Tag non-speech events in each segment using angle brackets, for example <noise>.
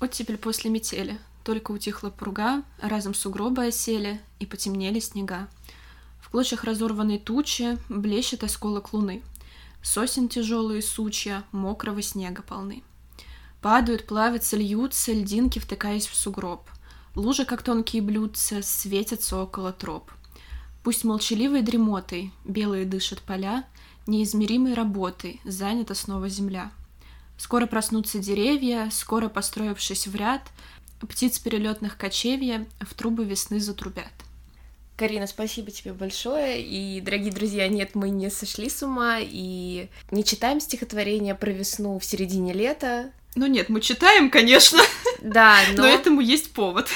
Оттепель после метели. Только утихла пруга, разом сугробы осели, и потемнели снега. В клочьях разорванной тучи блещет осколок луны. Сосен тяжелые сучья, мокрого снега полны. Падают, плавятся, льются, льдинки, втыкаясь в сугроб. Лужи, как тонкие блюдца, светятся около троп. Пусть молчаливой дремотой белые дышат поля, неизмеримой работой занята снова земля. Скоро проснутся деревья, скоро построившись в ряд, птиц перелетных кочевья в трубы весны затрубят. Карина, спасибо тебе большое. И, дорогие друзья, нет, мы не сошли с ума и не читаем стихотворение про весну в середине лета. Ну нет, мы читаем, конечно. Да, <laughs> но... но этому есть повод.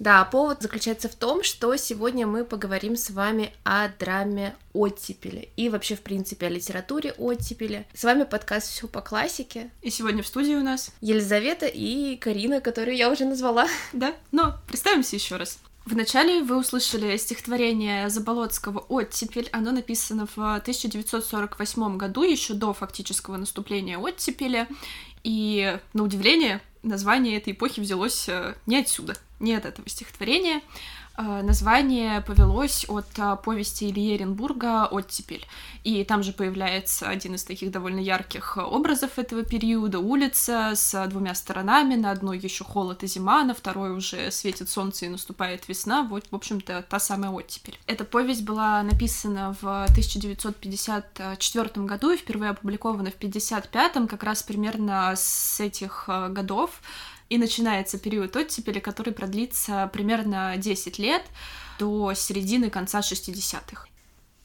Да, повод заключается в том, что сегодня мы поговорим с вами о драме оттепели и вообще, в принципе, о литературе оттепели. С вами подкаст «Все по классике». И сегодня в студии у нас Елизавета и Карина, которую я уже назвала. Да, но представимся еще раз. Вначале вы услышали стихотворение Заболоцкого «Оттепель». Оно написано в 1948 году, еще до фактического наступления оттепели. И, на удивление, название этой эпохи взялось э, не отсюда, не от этого стихотворения. Э, название повелось от э, повести Ильи Эренбурга «Оттепель». И там же появляется один из таких довольно ярких образов этого периода. Улица с двумя сторонами. На одной еще холод и зима, на второй уже светит солнце и наступает весна. Вот, в общем-то, та самая оттепель. Эта повесть была написана в 1954 году и впервые опубликована в 1955, как раз примерно с этих годов и начинается период оттепели, который продлится примерно 10 лет до середины конца 60-х.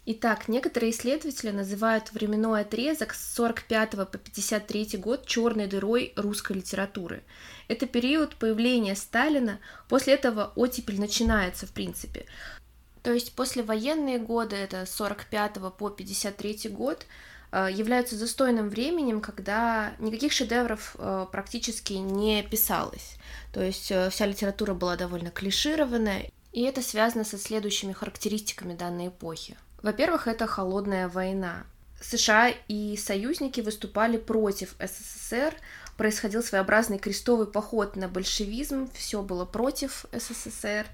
Итак, некоторые исследователи называют временной отрезок с 45 по 53 год черной дырой русской литературы. Это период появления Сталина, после этого оттепель начинается в принципе. То есть после военные годы, это с 45 по 53 год, являются застойным временем, когда никаких шедевров э, практически не писалось. То есть э, вся литература была довольно клишированная, и это связано со следующими характеристиками данной эпохи. Во-первых, это холодная война. США и союзники выступали против СССР, происходил своеобразный крестовый поход на большевизм, все было против СССР.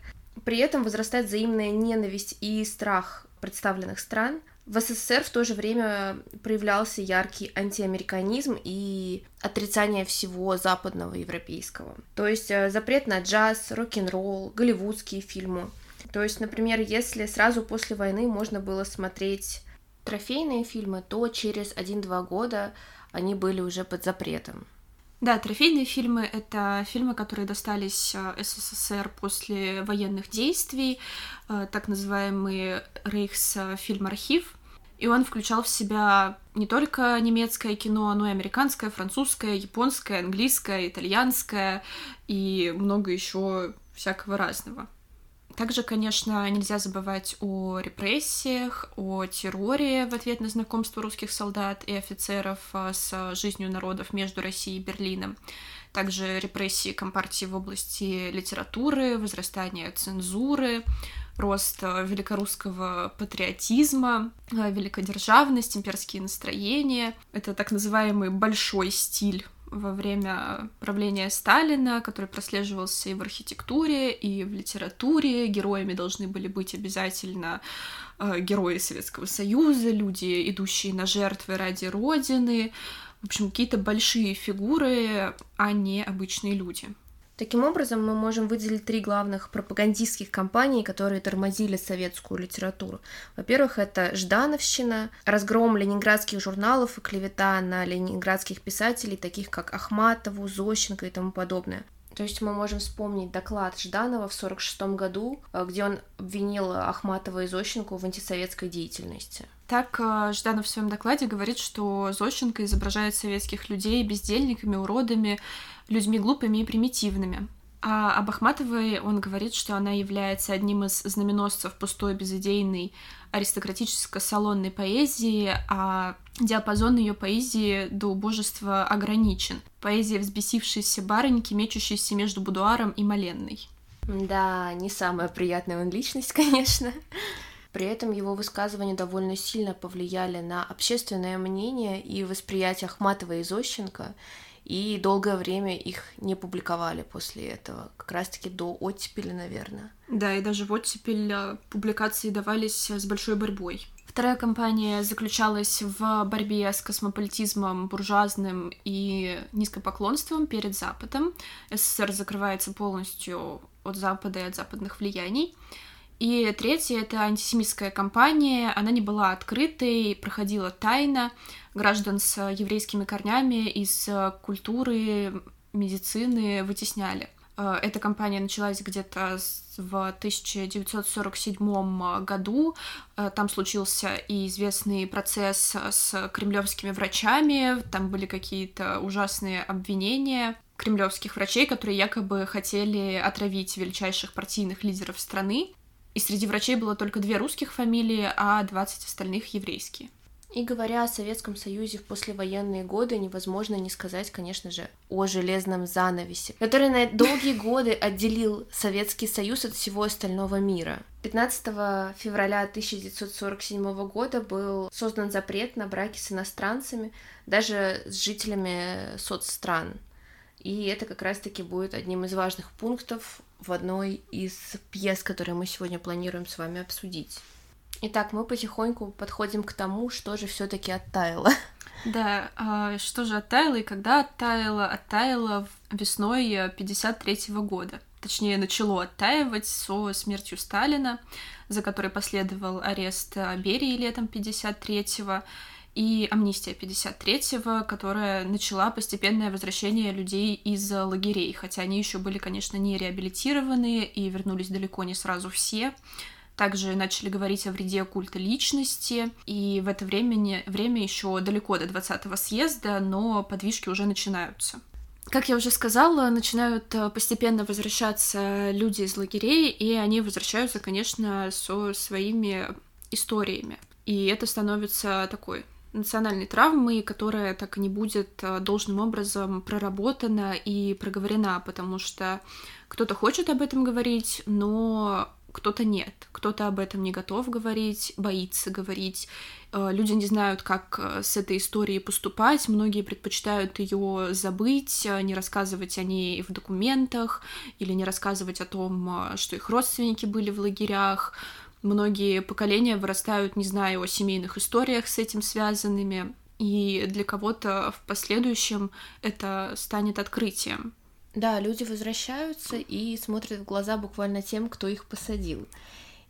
При этом возрастает взаимная ненависть и страх представленных стран, в СССР в то же время проявлялся яркий антиамериканизм и отрицание всего западного европейского. То есть э, запрет на джаз, рок-н-ролл, голливудские фильмы. То есть, например, если сразу после войны можно было смотреть трофейные фильмы, то через 1-2 года они были уже под запретом. Да, трофейные фильмы — это фильмы, которые достались э, СССР после военных действий, э, так называемый Рейхсфильм-архив. И он включал в себя не только немецкое кино, но и американское, французское, японское, английское, итальянское и много еще всякого разного. Также, конечно, нельзя забывать о репрессиях, о терроре в ответ на знакомство русских солдат и офицеров а, с жизнью народов между Россией и Берлином. Также репрессии Компартии в области литературы, возрастание цензуры, рост а, великорусского патриотизма, а, великодержавность, имперские настроения. Это так называемый большой стиль во время правления Сталина, который прослеживался и в архитектуре, и в литературе. Героями должны были быть обязательно э, герои Советского Союза, люди, идущие на жертвы ради Родины. В общем, какие-то большие фигуры, а не обычные люди. Таким образом, мы можем выделить три главных пропагандистских кампании, которые тормозили советскую литературу. Во-первых, это Ждановщина, разгром ленинградских журналов и клевета на ленинградских писателей, таких как Ахматову, Зощенко и тому подобное. То есть мы можем вспомнить доклад Жданова в 1946 году, э, где он обвинил Ахматова и Зощенко в антисоветской деятельности. Так э, Жданов в своем докладе говорит, что Зощенко изображает советских людей бездельниками, уродами, людьми глупыми и примитивными. А об Ахматовой он говорит, что она является одним из знаменосцев пустой безыдейной аристократическо-салонной поэзии, а диапазон ее поэзии до убожества ограничен. Поэзия взбесившейся барыньки, мечущейся между будуаром и моленной. Да, не самая приятная он личность, <laughs> конечно. При этом его высказывания довольно сильно повлияли на общественное мнение и восприятие Ахматова и Зощенко, и долгое время их не публиковали после этого, как раз-таки до оттепели, наверное. Да, и даже в оттепель э, публикации давались с большой борьбой. Вторая кампания заключалась в борьбе с космополитизмом, буржуазным и низкопоклонством перед Западом. СССР закрывается полностью от Запада и от западных влияний. И третья — это антисемитская кампания. Она не была открытой, проходила тайно. Граждан с еврейскими корнями из культуры, медицины вытесняли. Э, эта кампания началась где-то в 1947 году. Э, там случился и известный процесс с кремлевскими врачами. Там были какие-то ужасные обвинения кремлевских врачей, которые якобы хотели отравить величайших партийных лидеров страны. И среди врачей было только две русских фамилии, а 20 остальных еврейские. И говоря о Советском Союзе в послевоенные годы, невозможно не сказать, конечно же, о железном занавесе, который на долгие годы отделил Советский Союз от всего остального мира. 15 февраля 1947 года был создан запрет на браки с иностранцами, даже с жителями соцстран. И это как раз-таки будет одним из важных пунктов в одной из пьес, которые мы сегодня планируем с вами обсудить. Итак, мы потихоньку подходим к тому, что же все-таки оттаяло. <laughs> Да, а что же оттаяло и когда оттаяло? Оттаяло весной 53 -го года. Точнее, начало оттаивать со смертью Сталина, за которой последовал арест Берии летом 53-го и амнистия 53-го, которая начала постепенное возвращение людей из лагерей, хотя они еще были, конечно, не реабилитированы и вернулись далеко не сразу все. Также начали говорить о вреде культа личности, и в это время, время еще далеко до 20-го съезда, но подвижки уже начинаются. Как я уже сказала, начинают э, постепенно возвращаться люди из лагерей, и они возвращаются, конечно, со своими историями. И это становится такой национальной травмы, которая так и не будет э, должным образом проработана и проговорена, потому что кто-то хочет об этом говорить, но кто-то нет, кто-то об этом не готов говорить, боится говорить. Э, люди не знают, как э, с этой историей поступать. Многие предпочитают ее забыть, не рассказывать о ней в документах или не рассказывать о том, что их родственники были в лагерях. Многие поколения вырастают, не зная о семейных историях с этим связанными, и для кого-то в последующем это станет открытием. Да, люди возвращаются и смотрят в глаза буквально тем, кто их посадил.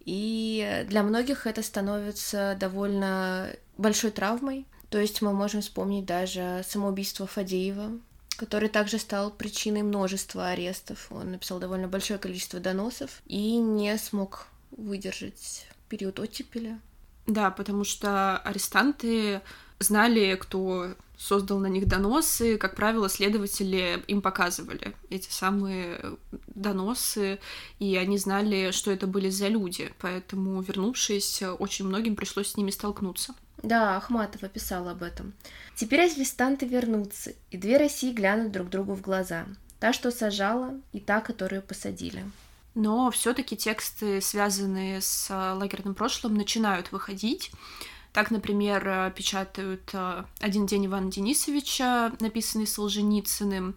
И для многих это становится довольно большой травмой. То есть мы можем вспомнить даже самоубийство Фадеева, который также стал причиной множества арестов. Он написал довольно большое количество доносов и не смог выдержать период оттепеля. Да, потому что арестанты знали, кто создал на них доносы. Как правило, следователи им показывали эти самые доносы, и они знали, что это были за люди. Поэтому, вернувшись, очень многим пришлось с ними столкнуться. Да, Ахматова писала об этом. Теперь арестанты вернутся, и две России глянут друг другу в глаза. Та, что сажала, и та, которую посадили но все-таки тексты, связанные с э, лагерным прошлым, начинают выходить. Так, например, э, печатают э, «Один день Ивана Денисовича», написанный Солженицыным.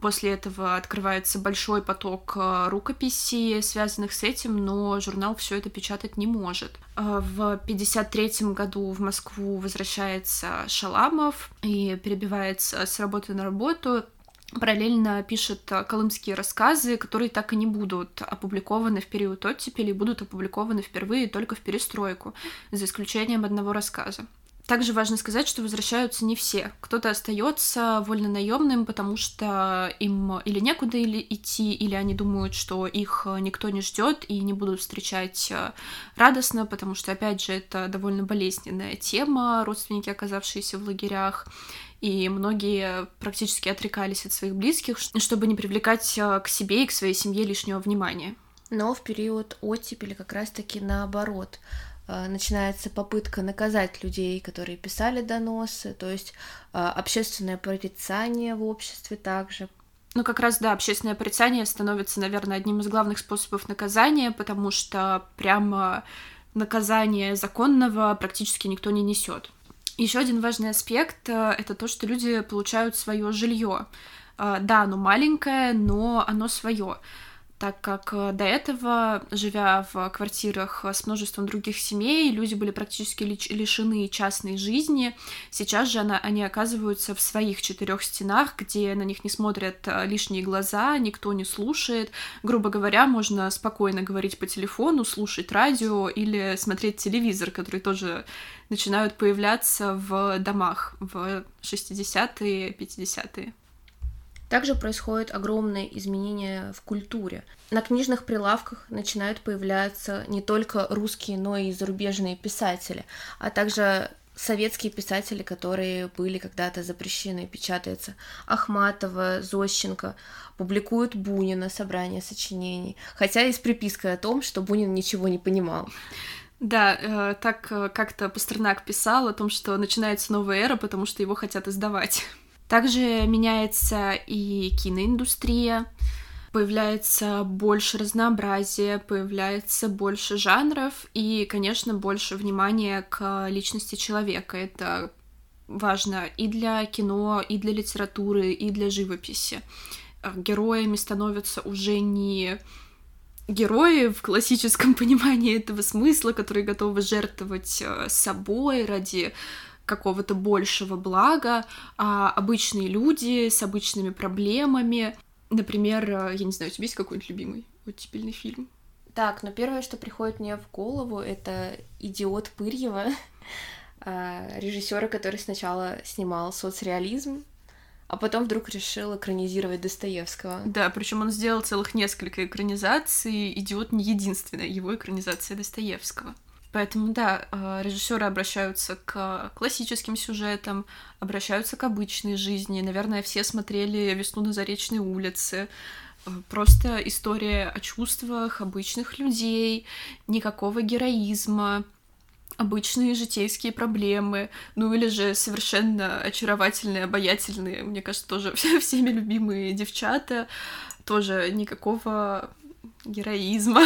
После этого открывается большой поток рукописей, связанных с этим, но журнал все это печатать не может. В 1953 году в Москву возвращается Шаламов и перебивается с работы на работу параллельно пишет э, колымские рассказы, которые так и не будут опубликованы в период оттепели, будут опубликованы впервые только в перестройку, за исключением одного рассказа. Также важно сказать, что возвращаются не все. Кто-то остается вольно наемным, потому что им или некуда или идти, или они думают, что их никто не ждет и не будут встречать э, радостно, потому что, опять же, это довольно болезненная тема, родственники, оказавшиеся в лагерях и многие практически отрекались от своих близких, чтобы не привлекать э, к себе и к своей семье лишнего внимания. Но в период оттепели как раз-таки наоборот э, начинается попытка наказать людей, которые писали доносы, то есть э, общественное порицание в обществе также. Ну, как раз, да, общественное порицание становится, наверное, одним из главных способов наказания, потому что прямо наказание законного практически никто не несет. Еще один важный аспект э, — это то, что люди получают свое жилье. Э, да, оно маленькое, но оно свое так как э, до этого, живя в квартирах с множеством других семей, люди были практически лишены частной жизни. Сейчас же она, они оказываются в своих четырех стенах, где на них не смотрят э, лишние глаза, никто не слушает. Грубо говоря, можно спокойно говорить по телефону, слушать радио или смотреть телевизор, который тоже начинают появляться в домах в 60-е, 50-е. Также происходят огромные изменения в культуре. На книжных прилавках начинают появляться не только русские, но и зарубежные писатели, а также советские писатели, которые были когда-то запрещены, печатаются. Ахматова, Зощенко публикуют Бунина собрание сочинений, хотя и с припиской о том, что Бунин ничего не понимал. Да, э, так э, как-то Пастернак писал о том, что начинается новая эра, потому что его хотят издавать. Также меняется и киноиндустрия, появляется больше разнообразия, появляется больше жанров и, конечно, больше внимания к личности человека. Это важно и для кино, и для литературы, и для живописи. Героями становятся уже не герои в классическом <laughs> понимании этого смысла, которые готовы жертвовать э, собой ради какого-то большего блага, а обычные люди с обычными проблемами. Например, э, я не знаю, у тебя есть какой-нибудь любимый оттепельный фильм? Так, но первое, что приходит мне в голову, это «Идиот Пырьева», <laughs> а, режиссера, который сначала снимал соцреализм, а потом вдруг решил экранизировать Достоевского. Да, причем он сделал целых несколько экранизаций. Идиот не единственная его экранизация Достоевского. Поэтому, да, э, режиссеры обращаются к классическим сюжетам, обращаются к обычной жизни. Наверное, все смотрели «Весну на Заречной улице». Э, просто история о чувствах обычных людей, никакого героизма, обычные житейские проблемы, ну или же совершенно очаровательные, обаятельные, мне кажется, тоже <laughs> всеми любимые девчата, тоже никакого героизма.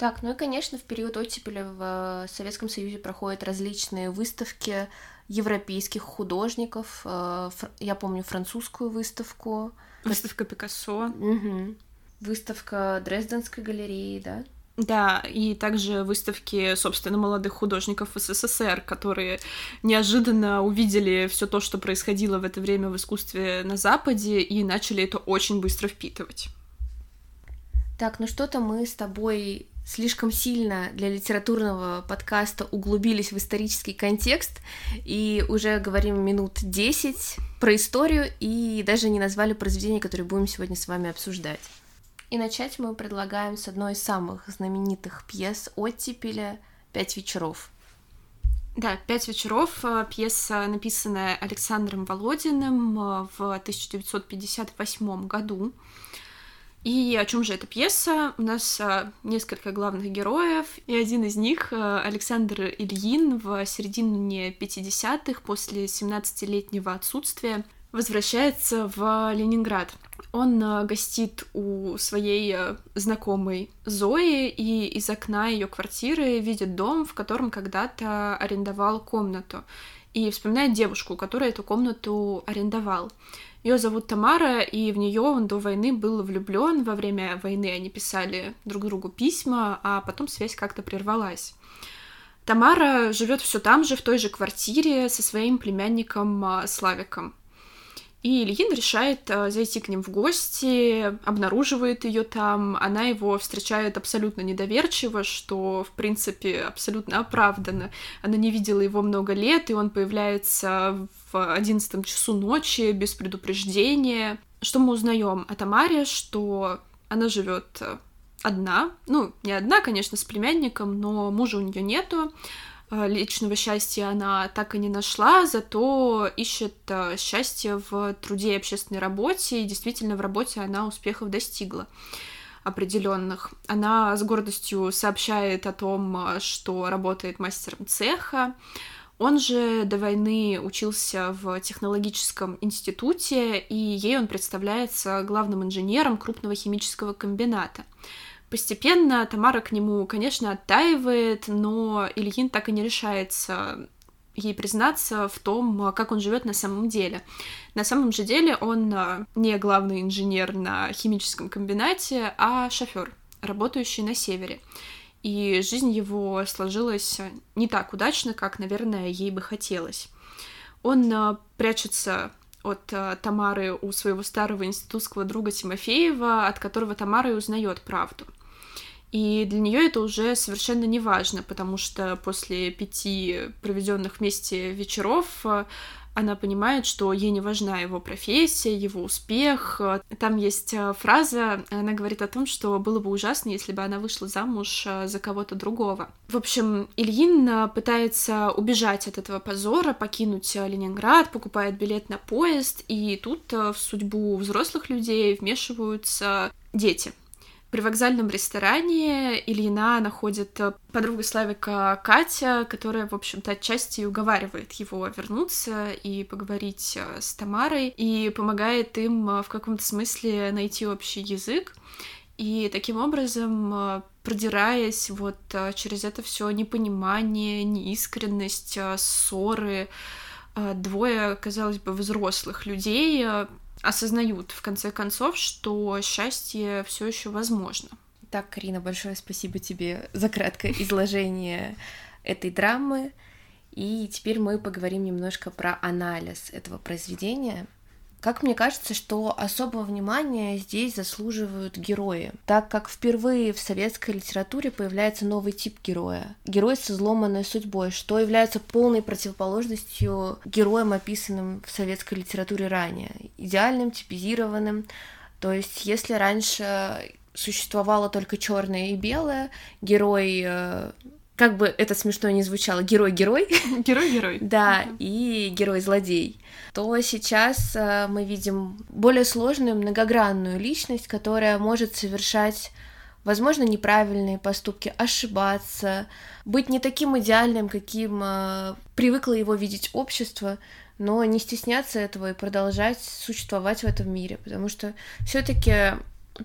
Так, ну и, конечно, в период оттепели в э, Советском Союзе проходят различные выставки европейских художников. Э, я помню французскую выставку. Выставка Пикассо. Угу. Выставка Дрезденской галереи, да? Да, и также выставки, собственно, молодых художников СССР, которые неожиданно увидели все то, что происходило в это время в искусстве на Западе, и начали это очень быстро впитывать. Так, ну что-то мы с тобой слишком сильно для литературного подкаста углубились в исторический контекст и уже говорим минут 10 про историю и даже не назвали произведение, которое будем сегодня с вами обсуждать. И начать мы предлагаем с одной из самых знаменитых пьес «Оттепеля. Пять вечеров». Да, «Пять вечеров» — пьеса, написанная Александром Володиным э, в 1958 году. И о чем же эта пьеса? У нас а, несколько главных героев, и один из них, а, Александр Ильин, в середине 50-х, после 17-летнего отсутствия, возвращается в Ленинград. Он а, гостит у своей знакомой Зои и из окна ее квартиры видит дом, в котором когда-то арендовал комнату. И вспоминает девушку, которая эту комнату арендовал. Ее зовут Тамара, и в нее он до войны был влюблен. Во время войны они писали друг другу письма, а потом связь как-то прервалась. Тамара живет все там же, в той же квартире, со своим племянником а, Славиком. И Ильин решает э, зайти к ним в гости, обнаруживает ее там. Она его встречает абсолютно недоверчиво, что, в принципе, абсолютно оправданно. Она не видела его много лет, и он появляется в одиннадцатом часу ночи без предупреждения. Что мы узнаем о Тамаре, что она живет э, одна, ну, не одна, конечно, с племянником, но мужа у нее нету. Э, личного счастья она так и не нашла, зато ищет э, счастье в труде и общественной работе, и действительно в работе она успехов достигла определенных. Она с гордостью сообщает о том, э, что работает мастером цеха. Он же до войны учился в технологическом институте, и ей он представляется главным инженером крупного химического комбината. Постепенно Тамара к нему, конечно, оттаивает, но Ильин так и не решается ей признаться в том, как он живет на самом деле. На самом же деле он не главный инженер на химическом комбинате, а шофер, работающий на севере. И жизнь его сложилась не так удачно, как, наверное, ей бы хотелось. Он прячется от Тамары у своего старого институтского друга Тимофеева, от которого Тамара и узнает правду — и для нее это уже совершенно не важно, потому что после пяти проведенных вместе вечеров э, она понимает, что ей не важна его профессия, его успех. Там есть э, фраза, она говорит о том, что было бы ужасно, если бы она вышла замуж э, за кого-то другого. В общем, Ильин пытается убежать от этого позора, покинуть Ленинград, покупает билет на поезд, и тут в судьбу взрослых людей вмешиваются дети. При вокзальном ресторане Ильина находит э, подругу Славика Катя, которая, в общем-то, отчасти уговаривает его вернуться и поговорить э, с Тамарой, и помогает им э, в каком-то смысле найти общий язык. И таким образом, продираясь вот через это все непонимание, неискренность, ссоры, двое, казалось бы, взрослых людей осознают в конце концов, что счастье все еще возможно. Так, Карина, большое спасибо тебе за краткое <laughs> изложение этой драмы. И теперь мы поговорим немножко про анализ этого произведения. Как мне кажется, что особого внимания здесь заслуживают герои, так как впервые в советской литературе появляется новый тип героя. Герой с изломанной судьбой, что является полной противоположностью героям, описанным в советской литературе ранее. Идеальным, типизированным. То есть, если раньше существовало только черное и белое, герой э, как бы это смешно не звучало, герой-герой. <laughs> Герой-герой. <laughs> да, и герой-злодей. То сейчас э, мы видим более сложную, многогранную личность, которая может совершать возможно, неправильные поступки, ошибаться, быть не таким идеальным, каким э, привыкло его видеть общество, но не стесняться этого и продолжать существовать в этом мире, потому что все-таки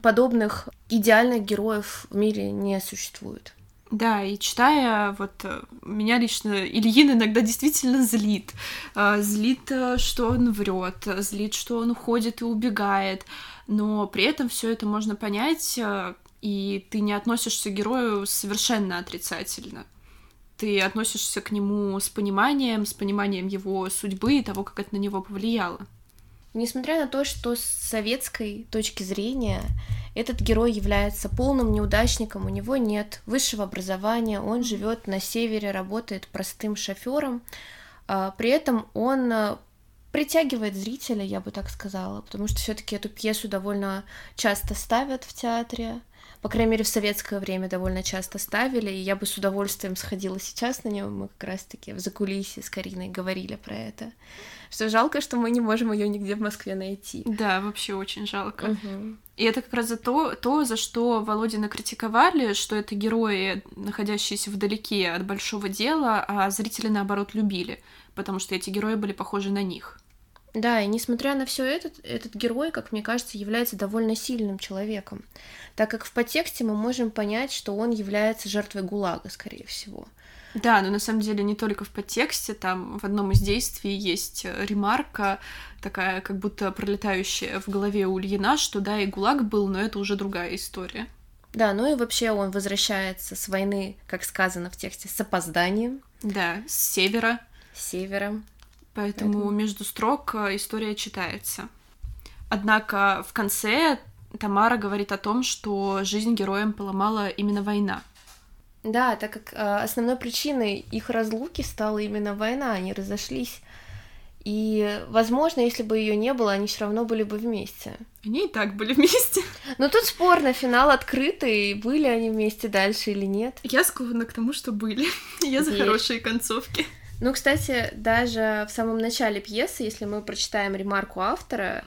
подобных идеальных героев в мире не существует. Да, и читая, вот э, меня лично Ильин иногда действительно злит. Э, злит, э, что он врет, злит, что он уходит и убегает. Но при этом все это можно понять, и ты не относишься к герою совершенно отрицательно. Ты относишься к нему с пониманием, с пониманием его судьбы и того, как это на него повлияло. Несмотря на то, что с советской точки зрения этот герой является полным неудачником, у него нет высшего образования, он живет на севере, работает простым шофером, а, при этом он а, притягивает зрителя, я бы так сказала, потому что все-таки эту пьесу довольно часто ставят в театре, по крайней мере, в советское время довольно часто ставили, и я бы с удовольствием сходила сейчас на нее. Мы как раз-таки в закулисье с Кариной говорили про это. Что жалко, что мы не можем ее нигде в Москве найти. Да, вообще очень жалко. Угу. И это как раз за то, то, за что Володина критиковали, что это герои, находящиеся вдалеке от большого дела, а зрители, наоборот, любили, потому что эти герои были похожи на них. Да, и несмотря на все это, этот герой, как мне кажется, является довольно сильным человеком, так как в подтексте мы можем понять, что он является жертвой ГУЛАГа, скорее всего. Да, но на самом деле не только в подтексте, там в одном из действий есть ремарка, такая как будто пролетающая в голове у Ильина, что да, и ГУЛАГ был, но это уже другая история. Да, ну и вообще он возвращается с войны, как сказано в тексте, с опозданием. Да, с севера. С севера. Поэтому, Поэтому между строк э, история читается. Однако в конце Тамара говорит о том, что жизнь героям поломала именно война. Да, так как э, основной причиной их разлуки стала именно война, они разошлись. И, возможно, если бы ее не было, они все равно были бы вместе. Они и так были <laughs> вместе. Но тут спорно, финал открытый, были они вместе дальше или нет. Я склонна к тому, что были. <laughs> Я за хорошие концовки. Ну, кстати, даже в самом начале пьесы, если мы прочитаем ремарку автора,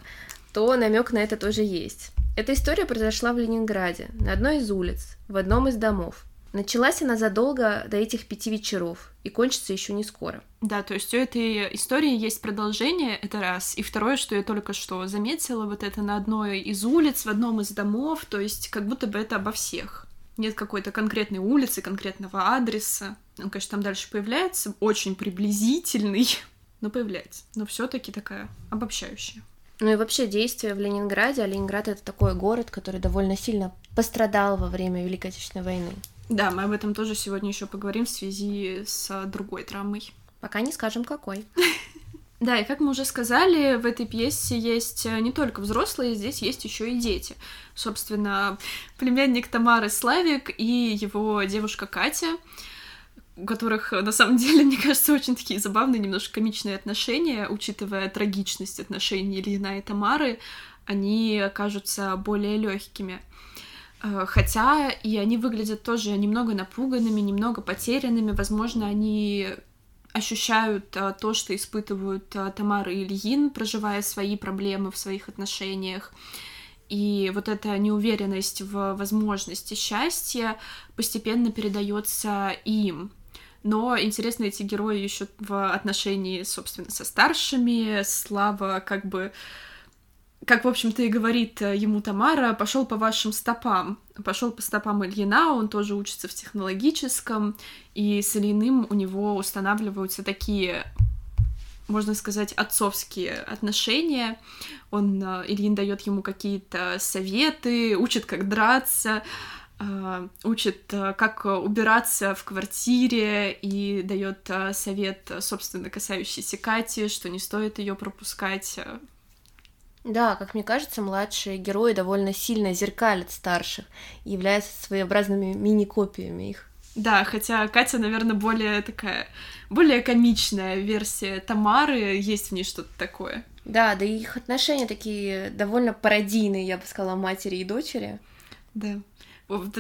то намек на это тоже есть. Эта история произошла в Ленинграде, на одной из улиц, в одном из домов. Началась она задолго до этих пяти вечеров и кончится еще не скоро. Да, то есть у этой истории есть продолжение, это раз. И второе, что я только что заметила, вот это на одной из улиц, в одном из домов, то есть как будто бы это обо всех. Нет какой-то конкретной улицы, конкретного адреса. Он, конечно, там дальше появляется, очень приблизительный, <laughs> но появляется. Но все-таки такая обобщающая. Ну и вообще действие в Ленинграде, а Ленинград это такой город, который довольно сильно пострадал во время Великой Отечественной войны. Да, мы об этом тоже сегодня еще поговорим в связи с другой драмой. Пока не скажем, какой. <laughs> Да, и как мы уже сказали, в этой пьесе есть не только взрослые, здесь есть еще и дети. Собственно, племянник Тамары Славик и его девушка Катя, у которых, на самом деле, <laughs> мне кажется, очень такие забавные, немножко комичные отношения, учитывая трагичность отношений Ильина и Тамары, они кажутся более легкими. Э, хотя и они выглядят тоже немного напуганными, немного потерянными. Возможно, они ощущают а, то, что испытывают а, Тамара и Ильин, проживая свои проблемы в своих отношениях. И вот эта неуверенность в возможности счастья постепенно передается им. Но интересно, эти герои еще в отношении, собственно, со старшими. Слава как бы как, в общем-то, и говорит э, ему Тамара, пошел по вашим стопам. Пошел по стопам Ильина, он тоже учится в технологическом, и с Ильиным у него устанавливаются такие можно сказать, отцовские отношения. Он, э, Ильин дает ему какие-то советы, учит, как драться, э, учит, как убираться в квартире и дает совет, собственно, касающийся Кати, что не стоит ее пропускать да, как мне кажется, младшие герои довольно сильно зеркалят старших и являются своеобразными мини-копиями их. Да, хотя Катя, наверное, более такая, более комичная версия Тамары, есть в ней что-то такое. Да, да и их отношения такие довольно пародийные, я бы сказала, матери и дочери. Да.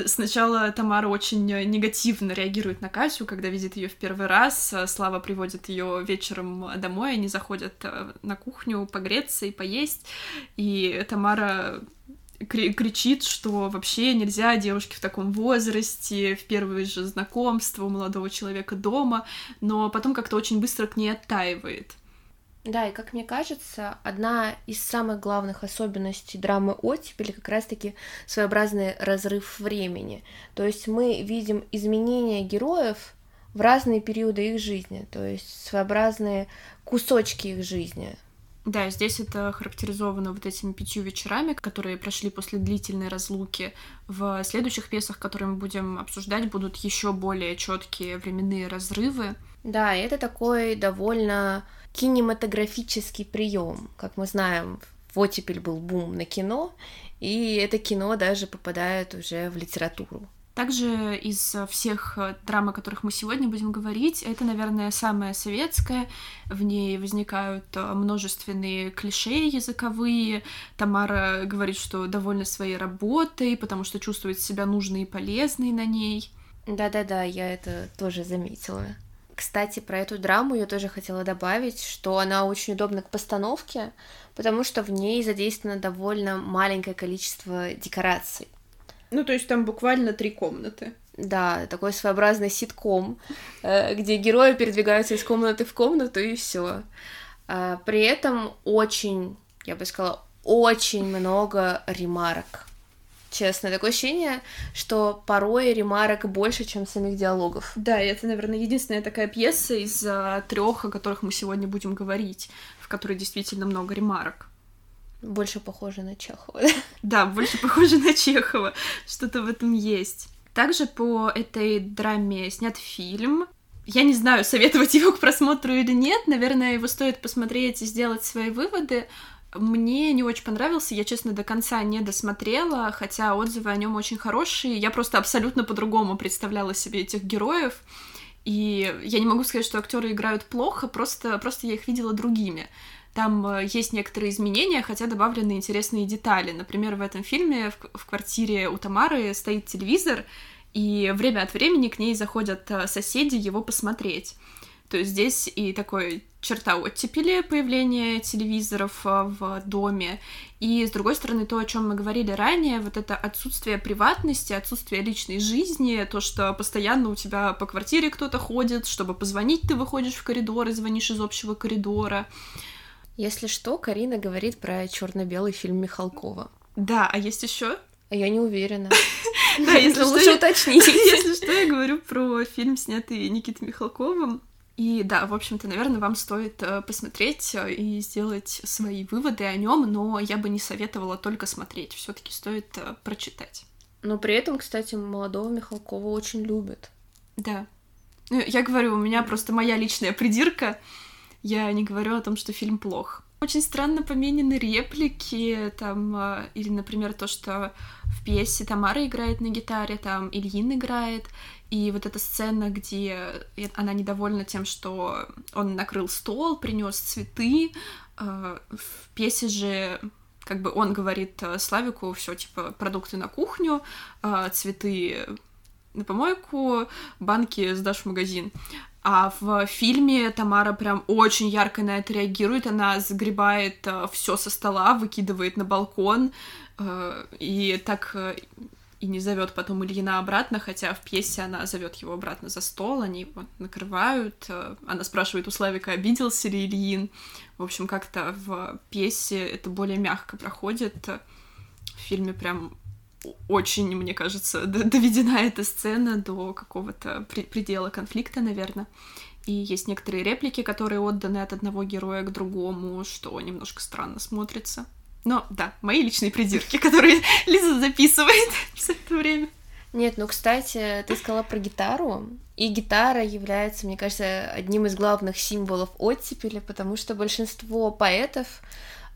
Сначала Тамара очень э, негативно реагирует на Катю, когда видит ее в первый раз. Э, Слава приводит ее вечером домой, они заходят э, на кухню погреться и поесть. И Тамара кричит, что вообще нельзя девушке в таком возрасте, в первое же знакомство у молодого человека дома, но потом как-то очень быстро к ней оттаивает. Да, и как мне кажется, одна из самых главных особенностей драмы «Оттепели» как раз-таки своеобразный разрыв времени. То есть мы видим изменения героев в разные периоды их жизни, то есть своеобразные кусочки их жизни. Да, здесь это характеризовано вот этими пятью вечерами, которые прошли после длительной разлуки. В следующих пьесах, которые мы будем обсуждать, будут еще более четкие временные разрывы. Да, это такой довольно кинематографический прием. Как мы знаем, в оттепель был бум на кино, и это кино даже попадает уже в литературу. Также из всех драм, о которых мы сегодня будем говорить, это, наверное, самая советская. В ней возникают множественные клише языковые. Тамара говорит, что довольна своей работой, потому что чувствует себя нужной и полезной на ней. Да-да-да, я это тоже заметила. Кстати, про эту драму я тоже хотела добавить, что она очень удобна к постановке, потому что в ней задействовано довольно маленькое количество декораций. Ну, то есть там буквально три комнаты. Да, такой своеобразный ситком, э, где герои передвигаются из комнаты в комнату и все. А, при этом очень, я бы сказала, очень много ремарок честно. Такое ощущение, что порой ремарок больше, чем самих диалогов. Да, и это, наверное, единственная такая пьеса из трех, о которых мы сегодня будем говорить, в которой действительно много ремарок. Больше похоже на Чехова. <laughs> Да, больше похоже на Чехова. Что-то в этом есть. Также по этой драме снят фильм. Я не знаю, советовать его к просмотру или нет. Наверное, его стоит посмотреть и сделать свои выводы. Мне не очень понравился, я, честно, до конца не досмотрела, хотя отзывы о нем очень хорошие. Я просто абсолютно по-другому представляла себе этих героев. И я не могу сказать, что актеры играют плохо, просто, просто я их видела другими. Там э, есть некоторые изменения, хотя добавлены интересные детали. Например, в этом фильме в, в квартире у Тамары стоит телевизор, и время от времени к ней заходят э, соседи его посмотреть. То есть здесь и такой черта оттепели появления телевизоров а, в доме, и, с другой стороны, то, о чем мы говорили ранее, вот это отсутствие приватности, отсутствие личной жизни, то, что постоянно у тебя по квартире кто-то ходит, чтобы позвонить, ты выходишь в коридор и звонишь из общего коридора. Если что, Карина говорит про черно-белый фильм Михалкова. Да, а есть еще? А я не уверена. <laughs> Да, если лучше уточнить. <laughs> Если что, я говорю про фильм, снятый Никитой Михалковым. И да, в общем-то, наверное, вам стоит э, посмотреть э, и сделать свои выводы о нем, но я бы не советовала только смотреть, все-таки стоит э, прочитать. Но при этом, кстати, молодого Михалкова очень любят. Да. Ну, я говорю, у меня просто моя личная придирка. Я не говорю о том, что фильм плох. Очень странно поменены реплики, там, или, например, то, что в пьесе Тамара играет на гитаре, там Ильин играет, и вот эта сцена, где она недовольна тем, что он накрыл стол, принес цветы, э, в пьесе же как бы он говорит э, Славику все типа продукты на кухню, э, цветы на помойку, банки сдашь в магазин. А в фильме Тамара прям очень ярко на это реагирует. Она загребает все со стола, выкидывает на балкон. И так и не зовет потом Ильина обратно, хотя в пьесе она зовет его обратно за стол, они его накрывают. Э, она спрашивает у Славика, обиделся ли Ильин. В общем, как-то в пьесе это более мягко проходит. В фильме прям очень, мне кажется, <laughs> доведена эта сцена до какого-то предела конфликта, наверное. И есть некоторые реплики, которые отданы от одного героя к другому, что немножко странно смотрится. Но да, мои личные придирки, <laughs> которые <laughs> Лиза записывает все это время. Нет, ну, кстати, ты сказала про гитару, и гитара является, мне кажется, одним из главных символов оттепели, потому что большинство поэтов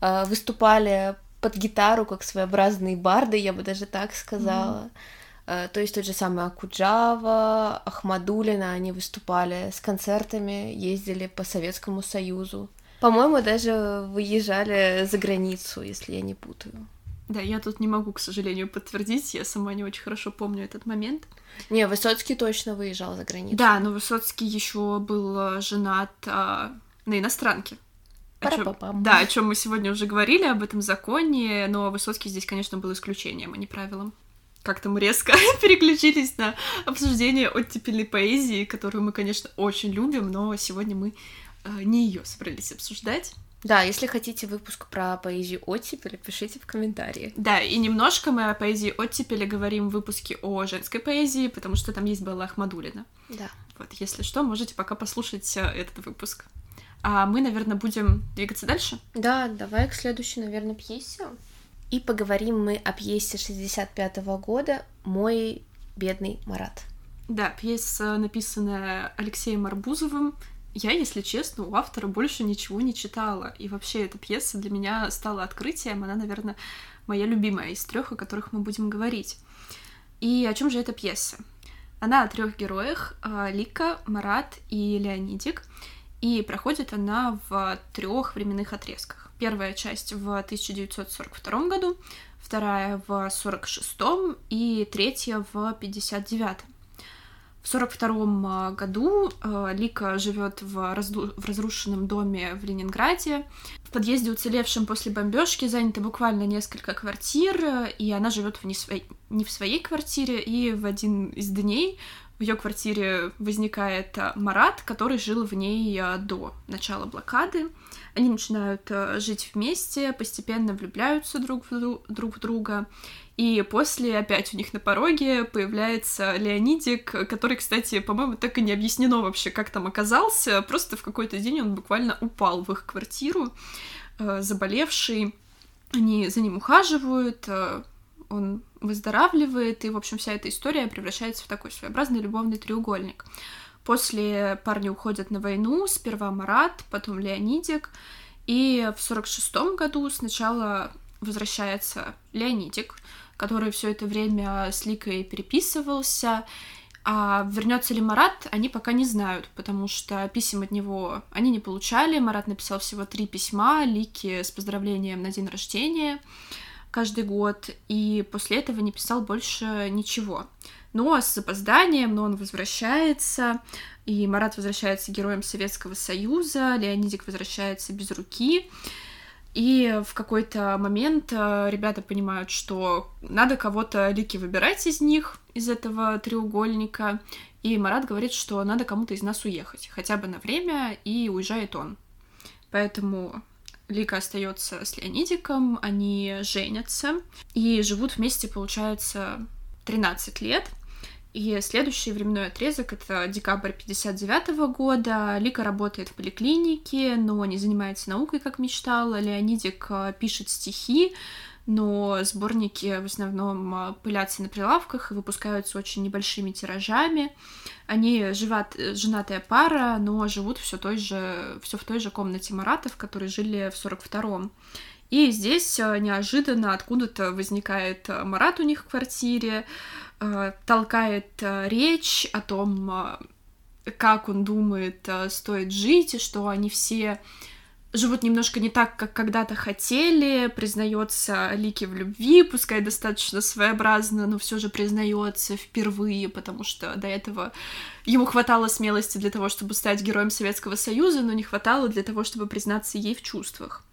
э, выступали под гитару как своеобразные барды, я бы даже так сказала. Mm-hmm. То есть тот же самый Акуджава, Ахмадулина, они выступали с концертами, ездили по Советскому Союзу. По-моему, даже выезжали за границу, если я не путаю. Да, я тут не могу, к сожалению, подтвердить, я сама не очень хорошо помню этот момент. Не, Высоцкий точно выезжал за границу. Да, но Высоцкий еще был э, женат а, на иностранке. О чем, да, о чем мы сегодня уже говорили, об этом законе, но Высоцкий здесь, конечно, был исключением, а не правилом. Как-то мы резко <laughs> переключились на обсуждение оттепельной поэзии, которую мы, конечно, очень любим, но сегодня мы Э, не ее собрались обсуждать. Да, если хотите выпуск про поэзию оттепели, пишите в комментариях. Да, и немножко мы о поэзии оттепели говорим в выпуске о женской поэзии, потому что там есть Белла Ахмадулина. Да. Вот, если что, можете пока послушать э, этот выпуск. А мы, наверное, будем двигаться дальше? Да, давай к следующей, наверное, пьесе. И поговорим мы о пьесе 65 -го года «Мой бедный Марат». Да, пьеса, написанная Алексеем Арбузовым, я, если честно, у автора больше ничего не читала. И вообще эта пьеса для меня стала открытием. Она, наверное, моя любимая из трех, о которых мы будем говорить. И о чем же эта пьеса? Она о трех героях а, Лика, Марат и Леонидик. И проходит она в трех временных отрезках. Первая часть в 1942 году, вторая в 1946 и третья в 1959. В сорок втором а, году а, Лика живет в, разду... в разрушенном доме в Ленинграде. В подъезде, уцелевшем после бомбежки, занято буквально несколько квартир, и она живет в не, своей... не в своей квартире. И в один из дней в ее квартире возникает а, Марат, который жил в ней до начала блокады. Они начинают жить вместе, постепенно влюбляются друг в друг в друга. И после опять у них на пороге появляется Леонидик, который, кстати, по-моему, так и не объяснено вообще, как там оказался. Просто в какой-то день он буквально упал в их квартиру, э, заболевший. Они за ним ухаживают, э, он выздоравливает, и, в общем, вся эта история превращается в такой своеобразный любовный треугольник. После парни уходят на войну, сперва Марат, потом Леонидик, и в сорок шестом году сначала возвращается Леонидик, который все это время с Ликой переписывался. А вернется ли Марат, они пока не знают, потому что писем от него они не получали. Марат написал всего три письма Лике с поздравлением на день рождения каждый год, и после этого не писал больше ничего. Но с запозданием, но он возвращается, и Марат возвращается героем Советского Союза, Леонидик возвращается без руки, и в какой-то момент э, ребята понимают, что надо кого-то Лики выбирать из них, из этого треугольника. И Марат говорит, что надо кому-то из нас уехать, хотя бы на время, и уезжает он. Поэтому Лика остается с Леонидиком, они женятся и живут вместе, получается, 13 лет. И следующий временной отрезок — это декабрь 59 года. Лика работает в поликлинике, но не занимается наукой, как мечтала. Леонидик э, пишет стихи, но сборники в основном э, пылятся на прилавках и выпускаются очень небольшими тиражами. Они живат, э, женатая пара, но живут все той же, все в той же комнате Маратов, которые жили в 42-м. И здесь неожиданно откуда-то возникает Марат у них в квартире, Э, толкает э, речь о том, э, как он думает, стоит жить, и что они все живут немножко не так, как когда-то хотели, признается Лики в любви, пускай достаточно своеобразно, но все же признается впервые, потому что до этого ему хватало смелости для того, чтобы стать героем Советского Союза, но не хватало для того, чтобы признаться ей в чувствах.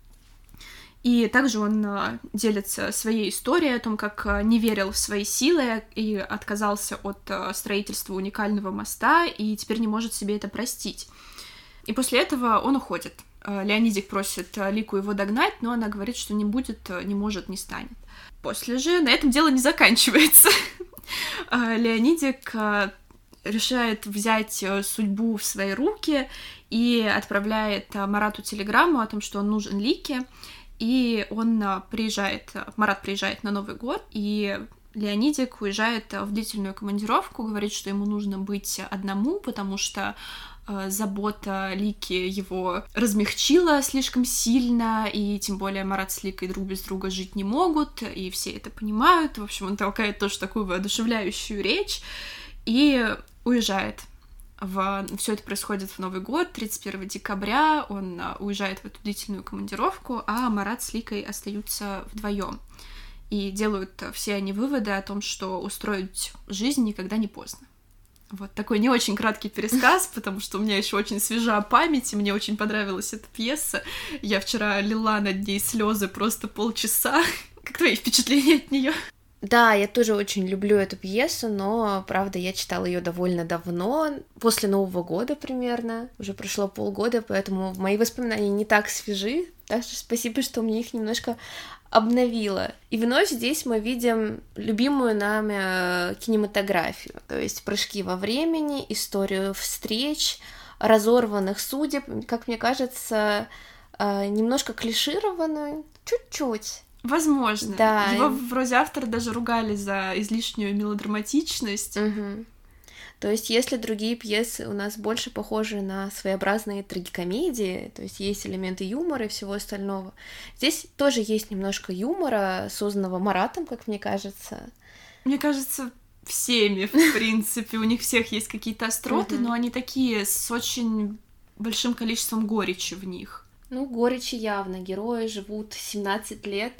И также он а, делится своей историей о том, как а, не верил в свои силы и отказался от а, строительства уникального моста, и теперь не может себе это простить. И после этого он уходит. Леонидик просит Лику его догнать, но она говорит, что не будет, не может, не станет. После же на этом дело не заканчивается. <laughs> Леонидик решает взять судьбу в свои руки и отправляет Марату телеграмму о том, что он нужен Лике, и он приезжает, Марат приезжает на Новый год, и Леонидик уезжает в длительную командировку, говорит, что ему нужно быть одному, потому что э, забота Лики его размягчила слишком сильно, и тем более Марат с Ликой друг без друга жить не могут, и все это понимают. В общем, он толкает тоже такую воодушевляющую речь и уезжает в... Все это происходит в Новый год, 31 декабря, он а, уезжает в эту длительную командировку, а Марат с Ликой остаются вдвоем. И делают все они выводы о том, что устроить жизнь никогда не поздно. Вот такой не очень краткий пересказ, <laughs> потому что у меня еще очень свежа память, и мне очень понравилась эта пьеса. Я вчера лила над ней слезы просто полчаса. <laughs> Как твои впечатления от нее? Да, я тоже очень люблю эту пьесу, но, правда, я читала ее довольно давно, после Нового года примерно, уже прошло полгода, поэтому мои воспоминания не так свежи, так что спасибо, что мне их немножко обновила. И вновь здесь мы видим любимую нами э, кинематографию, то есть прыжки во времени, историю встреч, разорванных судеб, как мне кажется, э, немножко клишированную, чуть-чуть, Возможно. Да. Его вроде авторы даже ругали за излишнюю мелодраматичность. Угу. То есть, если другие пьесы у нас больше похожи на своеобразные трагикомедии, то есть есть элементы юмора и всего остального, здесь тоже есть немножко юмора, созданного Маратом, как мне кажется. Мне кажется, всеми, в <laughs> принципе. У них всех есть какие-то остроты, но они такие с очень большим количеством горечи в них. Ну, горечи явно. Герои живут 17 лет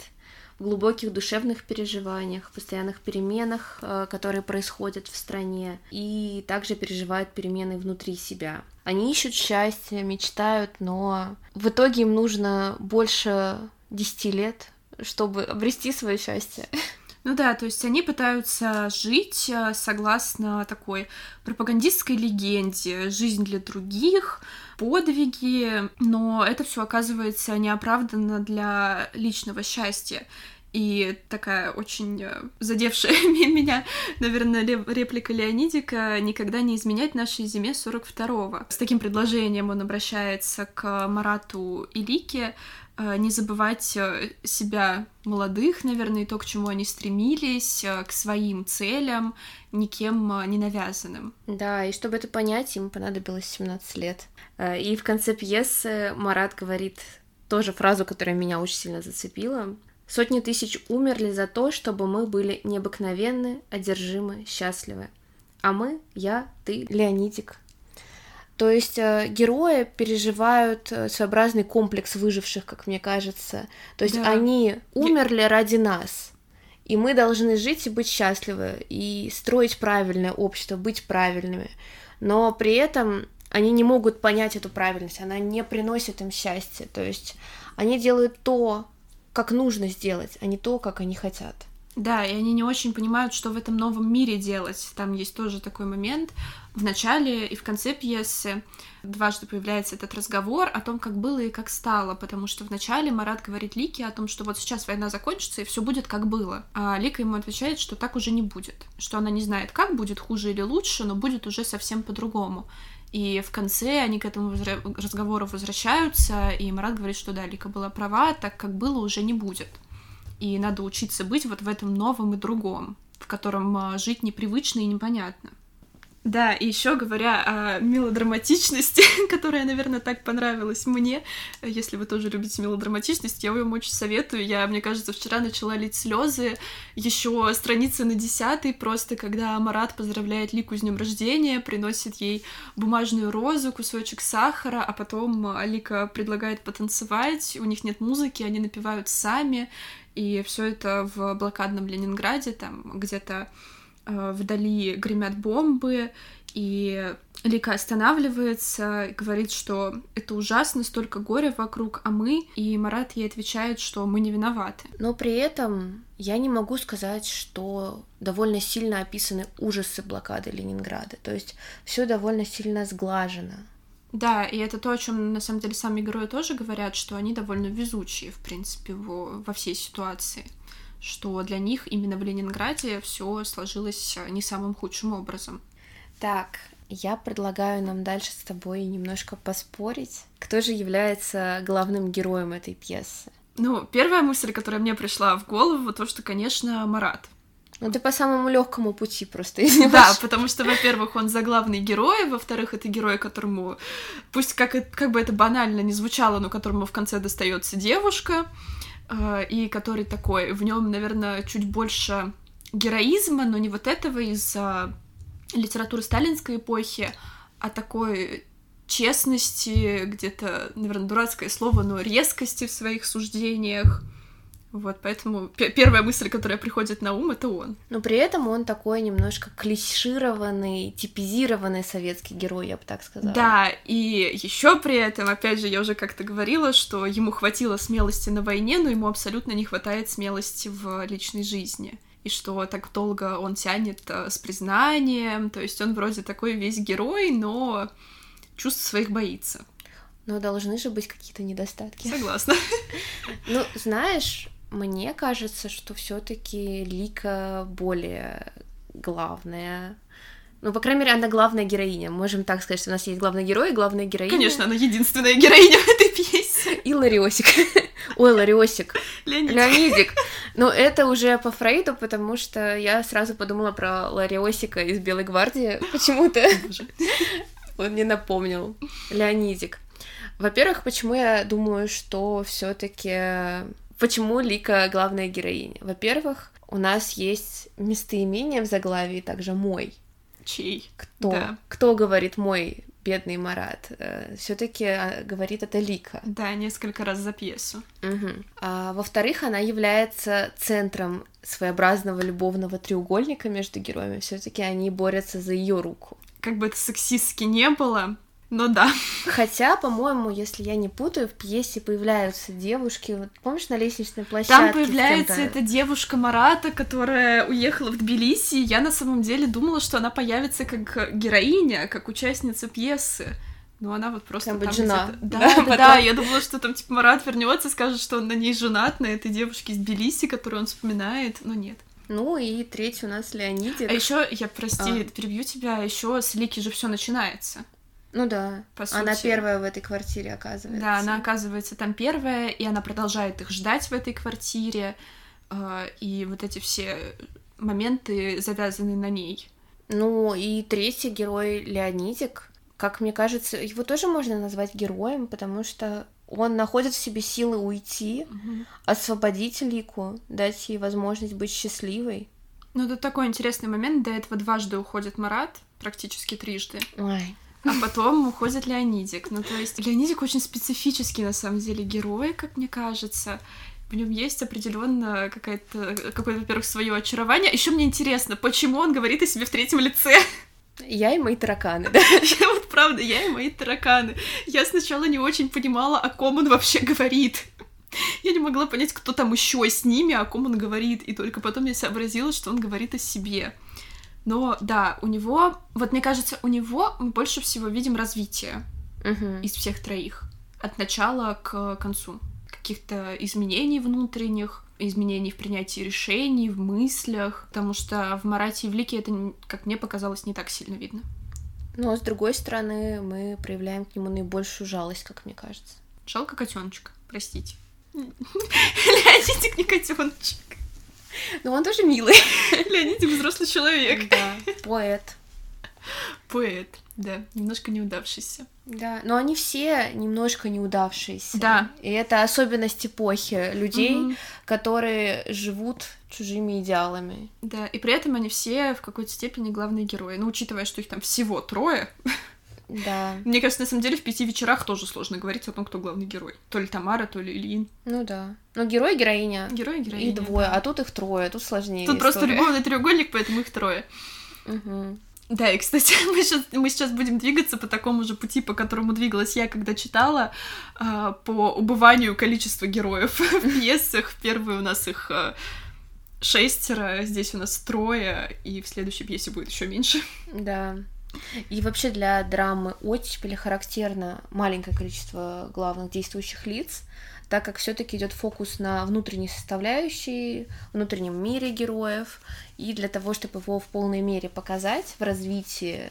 глубоких душевных переживаниях, постоянных переменах, э, которые происходят в стране, и также переживают перемены внутри себя. Они ищут счастье, мечтают, но в итоге им нужно больше 10 лет, чтобы обрести свое счастье. <laughs> Ну да, то есть они пытаются жить э, согласно такой пропагандистской легенде, жизнь для других, подвиги, но это все оказывается неоправданно для личного счастья. И такая очень э, задевшая <laughs> меня, наверное, реплика Леонидика «Никогда не изменять нашей зиме 42-го». С таким предложением он обращается к Марату и Лике, Э, не забывать э, себя молодых, наверное, и то, к чему они стремились, э, к своим целям, никем не навязанным. Да, и чтобы это понять, им понадобилось 17 лет. И в конце пьесы Марат говорит тоже фразу, которая меня очень сильно зацепила. Сотни тысяч умерли за то, чтобы мы были необыкновенны, одержимы, счастливы. А мы, я, ты, Леонидик, то есть э, герои переживают э, своеобразный комплекс выживших, как мне кажется. То есть да. они умерли ради нас. И мы должны жить и быть счастливы, и строить правильное общество, быть правильными. Но при этом они не могут понять эту правильность, она не приносит им счастья. То есть они делают то, как нужно сделать, а не то, как они хотят. Да, и они не очень понимают, что в этом новом мире делать. Там есть тоже такой момент. В начале и в конце пьесы дважды появляется этот разговор о том, как было и как стало, потому что в начале Марат говорит Лике о том, что вот сейчас война закончится и все будет как было, а Лика ему отвечает, что так уже не будет, что она не знает, как будет хуже или лучше, но будет уже совсем по-другому. И в конце они к этому разговору возвращаются, и Марат говорит, что да, Лика была права, так как было уже не будет. И надо учиться быть вот в этом новом и другом, в котором а, жить непривычно и непонятно. Да, и еще говоря о мелодраматичности, <laughs> которая, наверное, так понравилась мне, если вы тоже любите мелодраматичность, я вам очень советую. Я, мне кажется, вчера начала лить слезы. Еще страница на десятой, просто когда Марат поздравляет Лику с днем рождения, приносит ей бумажную розу, кусочек сахара, а потом Лика предлагает потанцевать. У них нет музыки, они напевают сами, и все это в блокадном Ленинграде, там где-то вдали гремят бомбы, и Лика останавливается, говорит, что это ужасно, столько горя вокруг, а мы, и Марат ей отвечает, что мы не виноваты. Но при этом я не могу сказать, что довольно сильно описаны ужасы блокады Ленинграда. То есть все довольно сильно сглажено. Да, и это то, о чем на самом деле сами герои тоже говорят, что они довольно везучие, в принципе, во, во всей ситуации что для них именно в Ленинграде все сложилось э, не самым худшим образом. Так, я предлагаю нам дальше с тобой немножко поспорить, кто же является главным героем этой пьесы. Ну, первая мысль, которая мне пришла в голову, то, что, конечно, Марат. Ну, ты по самому легкому пути просто <laughs> идешь. Да, потому что, во-первых, он заглавный герой, во-вторых, это герой, которому, пусть как, как бы это банально не звучало, но которому в конце достается девушка, и который такой, в нем, наверное, чуть больше героизма, но не вот этого из литературы сталинской эпохи, а такой честности, где-то, наверное, дурацкое слово, но резкости в своих суждениях. Вот, поэтому первая мысль, которая приходит на ум, это он. Но при этом он такой немножко клишированный, типизированный советский герой, я бы так сказала. Да, и еще при этом, опять же, я уже как-то говорила, что ему хватило смелости на войне, но ему абсолютно не хватает смелости в личной жизни. И что так долго он тянет э, с признанием, то есть он вроде такой весь герой, но чувств своих боится. Но должны же быть какие-то недостатки. Согласна. Ну, знаешь, мне кажется, что все-таки Лика более главная. Ну, по крайней мере, она главная героиня. Можем так сказать, что у нас есть главный герой и главная героиня. Конечно, она единственная героиня в этой пьесе. И Лариосик. <laughs> Ой, Лариосик. Леонидик. Леонидик. Но это уже по Фрейду, потому что я сразу подумала про Лариосика из Белой гвардии. Почему-то. Он мне напомнил. Леонидик. Во-первых, почему я думаю, что все-таки Почему Лика главная героиня? Во-первых, у нас есть местоимение в заглавии, также мой. Чей? Кто? Да. Кто говорит мой бедный Марат? Э, Все-таки а, говорит это Лика. Да, несколько раз за пьесу. Угу. А, во-вторых, она является центром своеобразного любовного треугольника между героями. Все-таки они борются за ее руку. Как бы это сексистски не было, ну да. Хотя, по-моему, если я не путаю, в пьесе появляются девушки. Вот помнишь на лестничной площадке? Там появляется эта девушка Марата, которая уехала в Тбилиси. Я на самом деле думала, что она появится как героиня, как участница пьесы. Но она вот просто там, там жена. <laughs> Да, да, да, да, я думала, что там типа Марат вернется, и скажет, что он на ней женат, на этой девушке из Тбилиси, которую он вспоминает, но нет. Ну и третий у нас Леонидик. А еще, я прости, а. перебью тебя, еще с Лики же все начинается. Ну да, по сути. она первая в этой квартире оказывается. Да, она оказывается там первая, и она продолжает их ждать в этой квартире, а, и вот эти все моменты завязаны на ней. Ну и третий герой Леонидик, как мне кажется, его тоже можно назвать героем, потому что он находит в себе силы уйти, угу. освободить Лику, дать ей возможность быть счастливой. Ну, это такой интересный момент. До этого дважды уходит Марат, практически трижды. Ой а потом уходит Леонидик. Ну, то есть Леонидик очень специфический, на самом деле, герой, как мне кажется. В нем есть определенно какое-то, во-первых, свое очарование. Еще мне интересно, почему он говорит о себе в третьем лице? Я и мои тараканы, <laughs> да? Я вот правда, я и мои тараканы. Я сначала не очень понимала, о ком он вообще говорит. Я не могла понять, кто там еще с ними, о ком он говорит, и только потом я сообразила, что он говорит о себе. Но да, у него, вот мне кажется, у него мы больше всего видим развитие Мгм. из всех троих. От начала к концу. Каких-то изменений внутренних, изменений в принятии решений, в мыслях. Потому что в Марате и в Лике это, как мне показалось, не так сильно видно. Но с другой стороны, мы проявляем к нему наибольшую жалость, как мне кажется. Жалко котеночка, простите. Леонидик не котеночек. <laughs> Но он тоже милый. <laughs> Леонидик взрослый человек. Да, поэт. Поэт, да, немножко неудавшийся. Да, но они все немножко неудавшиеся. Да. И это особенность эпохи людей, Мгм. которые живут чужими идеалами. Да, и при этом они все в какой-то степени главные герои. Ну, учитывая, что их там всего трое, <laughs> Да, мне кажется, на самом деле в пяти вечерах тоже сложно говорить о том, кто главный герой. То ли Тамара, то ли Ильин. ну да. Но герой, героиня. Герой, героиня. Их двое, да. а тут их трое, тут сложнее. Тут просто история. любовный треугольник, поэтому их трое. Мгм. Да, и, кстати, <laughs> мы сейчас, мы сейчас будем двигаться по такому же пути, по которому двигалась я, когда читала, а, по убыванию количества героев <laughs> в пьесах. В первой у нас их а, шестеро, здесь у нас трое, и в следующей пьесе будет еще меньше. Да. И вообще для драмы оттепели характерно маленькое количество главных действующих лиц, так как все-таки идет фокус на внутренней составляющей, внутреннем мире героев, и для того, чтобы его в полной мере показать в развитии,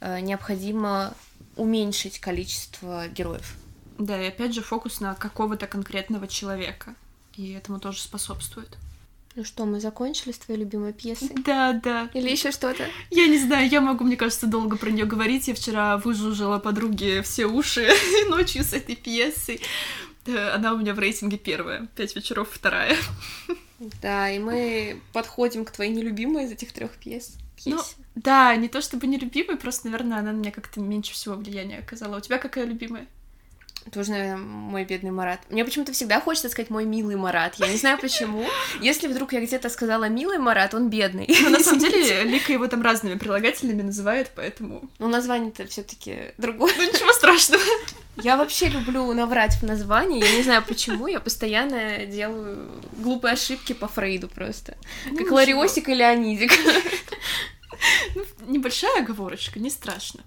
э, необходимо уменьшить количество героев. Да, и опять же фокус на какого-то конкретного человека. И этому тоже способствует. Ну что, мы закончили с твоей любимой пьесой? Да, да. Или еще что-то? Я не знаю, я могу, мне кажется, долго про нее говорить. Я вчера выжужила подруге все уши <laughs> ночью с этой пьесой. Э, Она у меня в рейтинге первая, пять вечеров вторая. Да, и мы подходим к твоей нелюбимой из этих трех пьес. Ну, да, не то чтобы нелюбимая, просто, наверное, она на меня как-то меньше всего влияния оказала. У тебя какая любимая? Тоже, наверное, мой бедный Марат. Мне почему-то всегда хочется сказать мой милый Марат. Я не знаю почему. Если вдруг я где-то сказала милый Марат, он бедный. Ну, на самом деле, Лика его там разными прилагательными называет, поэтому... Но название-то все-таки другое. Ну, ничего страшного. Я вообще люблю наврать в названии. Я не знаю почему. Я постоянно делаю глупые ошибки по Фрейду просто. Ну, Как. Лариосик и Леонидик. Ну, небольшая оговорочка, не страшно.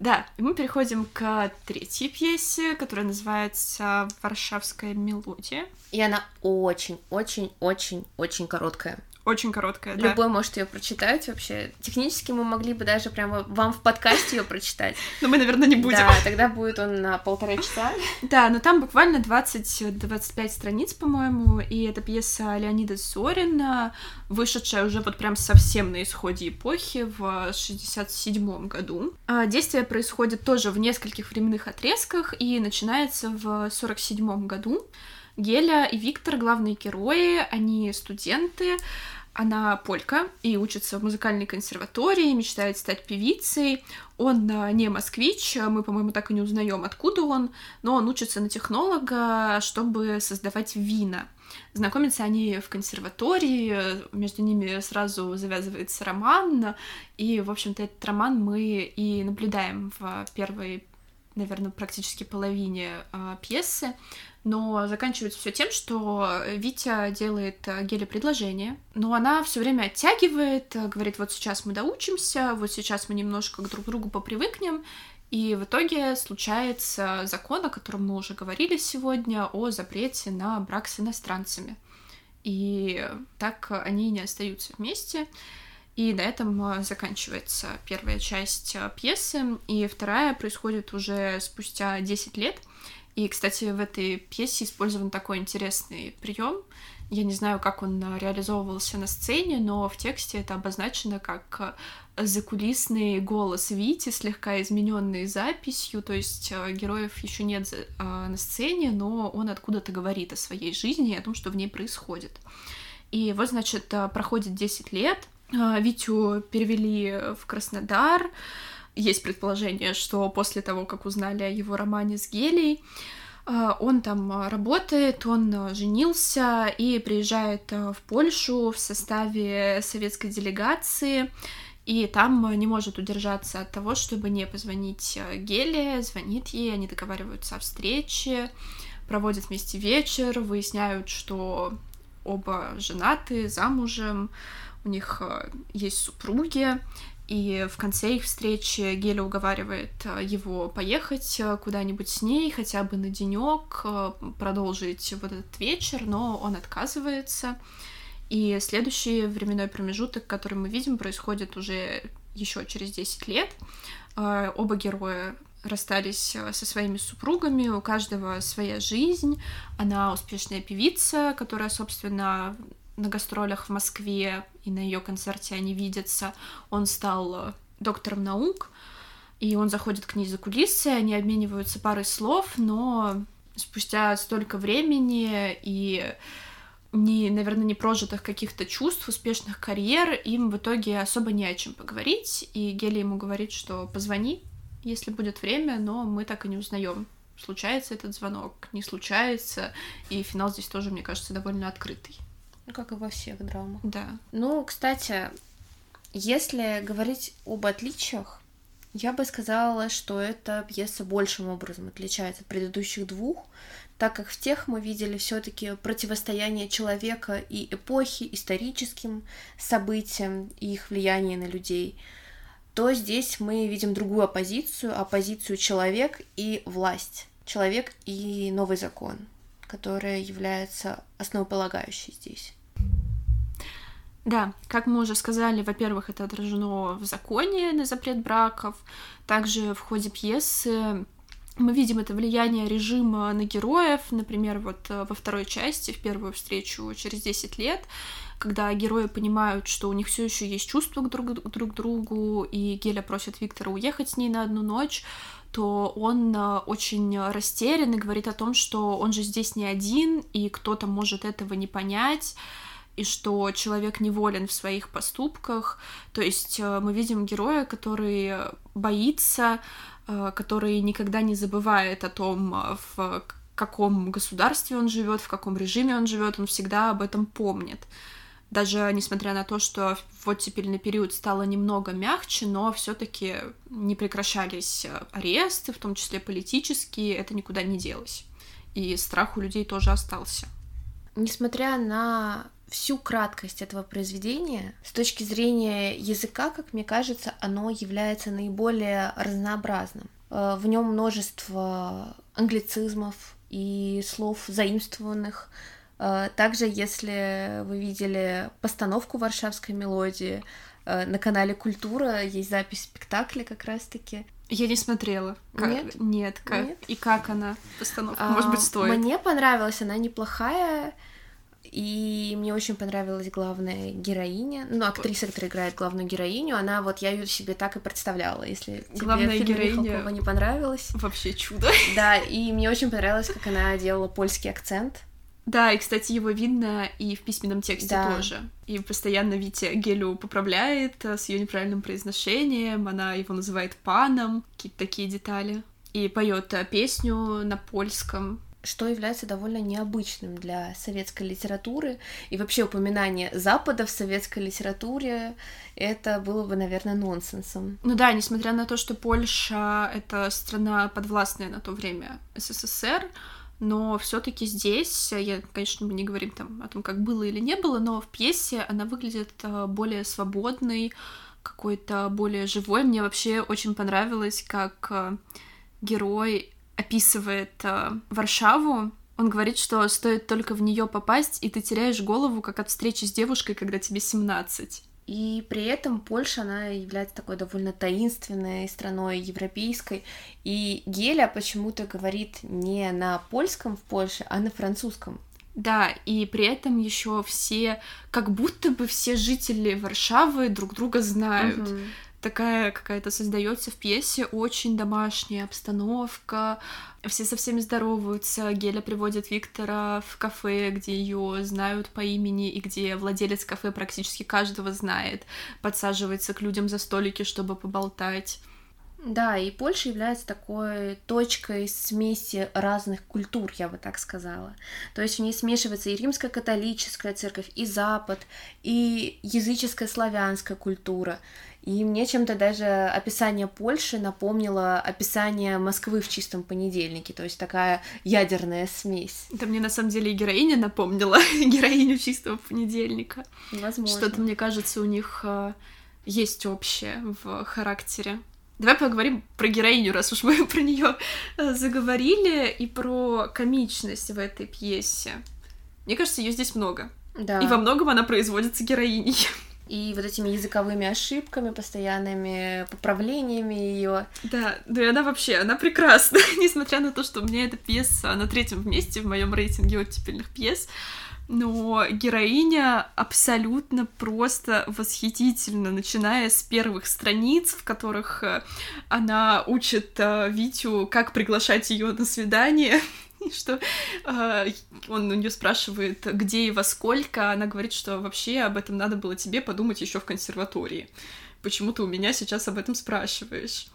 Да, и мы переходим к третьей пьесе, которая называется «Варшавская мелодия». И она очень-очень-очень-очень короткая. Очень короткая, да. Любой может ее прочитать вообще. Технически мы могли бы даже прямо вам в подкасте ее прочитать. <laughs> Но мы, наверное, не будем. Да, тогда будет он на полтора часа. <laughs> Да, но там буквально 20-25 страниц, по-моему, и это пьеса Леонида Зорина, вышедшая уже вот прям совсем на исходе эпохи в 67 году. А Действие происходит тоже в нескольких временных отрезках и начинается в 47 году. Геля и Виктор, главные герои, они студенты, она полька и учится в музыкальной консерватории, мечтает стать певицей. Он не москвич, мы, по-моему, так и не узнаем, откуда он, но он учится на технолога, чтобы создавать вина. Знакомятся они в консерватории, между ними сразу завязывается роман, и, в общем-то, этот роман мы и наблюдаем в первой, наверное, практически половине а, пьесы. Но заканчивается все тем, что Витя делает э, Геле предложение, но она все время оттягивает, э, говорит, вот сейчас мы доучимся, вот сейчас мы немножко друг другу попривыкнем, и в итоге случается закон, о котором мы уже говорили сегодня, о запрете на брак с иностранцами. И так они не остаются вместе. И на этом э, заканчивается первая часть э, пьесы, и вторая происходит уже спустя 10 лет. И, кстати, в этой пьесе использован такой интересный прием. Я не знаю, как он э, реализовывался на сцене, но в тексте это обозначено как закулисный голос Вити, слегка измененный записью, то есть героев еще нет на сцене, но он откуда-то говорит о своей жизни и о том, что в ней происходит. И вот, значит, проходит 10 лет, Витю перевели в Краснодар, есть предположение, что после того, как узнали о его романе с Гелей, э, он там работает, он э, женился и приезжает в Польшу в составе советской делегации, и там не может удержаться от того, чтобы не позвонить Геле, звонит ей, они договариваются о встрече, проводят вместе вечер, выясняют, что оба женаты, замужем, у них э, есть супруги, и в конце их встречи Геля уговаривает э, его поехать э, куда-нибудь с ней, хотя бы на денек, продолжить вот этот вечер, но он отказывается. И следующий временной промежуток, который мы видим, происходит уже еще через 10 лет. Оба героя расстались со своими супругами, у каждого своя жизнь. Она успешная певица, которая, собственно, на гастролях в Москве и на ее концерте они видятся. Он стал э, доктором наук, и он заходит к ней за кулисы, они обмениваются парой слов, но спустя столько времени и не, наверное, не прожитых каких-то чувств, успешных карьер, им в итоге особо не о чем поговорить, и Гели ему говорит, что позвони, если будет время, но мы так и не узнаем, случается этот звонок, не случается, и финал здесь тоже, мне кажется, довольно открытый. Ну, как и во всех драмах. Да. Ну, кстати, если говорить об отличиях, я бы сказала, что эта пьеса большим образом отличается от предыдущих двух, так как в тех мы видели все-таки противостояние человека и эпохи, историческим событиям и их влияние на людей, то здесь мы видим другую оппозицию, оппозицию человек и власть, человек и новый закон которая является основополагающей здесь. Да, как мы уже сказали, во-первых, это отражено в законе на запрет браков. Также в ходе пьесы мы видим это влияние режима на героев, например, вот э, во второй части, в первую встречу через 10 лет, когда герои понимают, что у них все еще есть чувства друг, друг другу, и Геля просит Виктора уехать с ней на одну ночь, то он э, очень растерян и говорит о том, что он же здесь не один, и кто-то может этого не понять, и что человек неволен в своих поступках. То есть э, мы видим героя, который боится, э, который никогда не забывает о том, в каком государстве он живет, в каком режиме он живет, он всегда об этом помнит даже несмотря на то, что в оттепельный период стало немного мягче, но все-таки не прекращались э, аресты, в том числе политические, это никуда не делось. И страх у людей тоже остался. Несмотря на всю краткость этого произведения, с точки зрения языка, как мне кажется, оно является наиболее разнообразным. Э, в нем множество англицизмов и слов заимствованных также, если вы видели постановку «Варшавской мелодии», э, на канале Культура есть запись спектакля как раз-таки. Я не смотрела. Как... Нет? Нет, как... Нет. И как она, постановка? А, Может быть, стоит? Мне понравилась, она неплохая. И мне очень понравилась главная героиня, ну, актриса, которая играет главную героиню, она вот, я ее себе так и представляла, если главная тебе героиня Михалкова не понравилась. Вообще чудо. Да, и мне очень понравилось, как она делала польский акцент. Да, и, кстати, его видно и в письменном тексте да. тоже. И постоянно Витя Гелю поправляет э, с ее неправильным произношением, она его называет паном, какие-то такие детали. И поет э, песню на польском. Что является довольно необычным для советской литературы. И вообще упоминание Запада в советской литературе это было бы, наверное, нонсенсом. Ну да, несмотря на то, что Польша — это страна подвластная на то время СССР, но все-таки здесь, я, конечно, мы не говорим там о том, как было или не было, но в пьесе она выглядит э, более свободной, какой-то более живой. Мне вообще очень понравилось, как э, герой описывает э, Варшаву. Он говорит, что стоит только в нее попасть, и ты теряешь голову, как от встречи с девушкой, когда тебе 17. И при этом Польша, она является такой довольно таинственной страной европейской. И Геля почему-то говорит не на польском в Польше, а на французском. Да, и при этом еще все, как будто бы все жители Варшавы друг друга знают. Угу такая какая-то создается в пьесе, очень домашняя обстановка, все со всеми здороваются, Геля приводит Виктора в кафе, где ее знают по имени, и где владелец кафе практически каждого знает, подсаживается к людям за столики, чтобы поболтать. Да, и Польша является такой точкой смеси разных культур, я бы так сказала. То есть в ней смешивается и римская католическая церковь, и Запад, и языческая славянская культура. И мне чем-то даже описание Польши напомнило описание Москвы в чистом понедельнике, то есть такая ядерная смесь. Это мне на самом деле и героиня напомнила <laughs> героиню чистого понедельника. Возможно. Что-то, мне кажется, у них э, есть общее в характере. Давай поговорим про героиню, раз уж мы <laughs> про нее э, заговорили, и про комичность в этой пьесе. Мне кажется, ее здесь много. Да. И во многом она производится героиней. <laughs> И вот этими языковыми ошибками, постоянными поправлениями ее. Да, да и она вообще, она прекрасна, <laughs> несмотря на то, что у меня эта пьеса на третьем месте в моем рейтинге оттепельных пьес но героиня абсолютно просто восхитительна, начиная с первых страниц, в которых э, она учит э, Витю, как приглашать ее на свидание, <laughs> <laughs> что э, он у нее спрашивает, где и во сколько, она говорит, что вообще об этом надо было тебе подумать еще в консерватории. Почему ты у меня сейчас об этом спрашиваешь?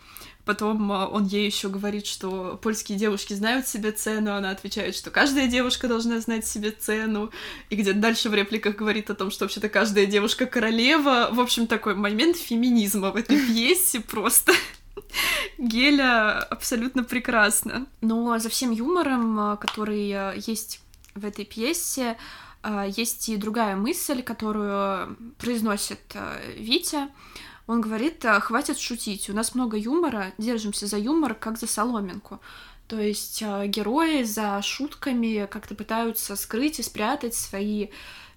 Потом а, он ей еще говорит, что польские девушки знают себе цену, она отвечает, что каждая девушка должна знать себе цену, и где-то дальше в репликах говорит о том, что вообще-то каждая девушка королева. В общем, такой момент феминизма в этой <laughs> пьесе просто. Геля абсолютно прекрасно. Но за всем юмором, а, который а, есть в этой пьесе, есть и другая мысль, которую произносит Витя. Он говорит, «А, хватит шутить, у нас много юмора, держимся за юмор, как за соломинку. То есть герои за шутками как-то пытаются скрыть и спрятать свои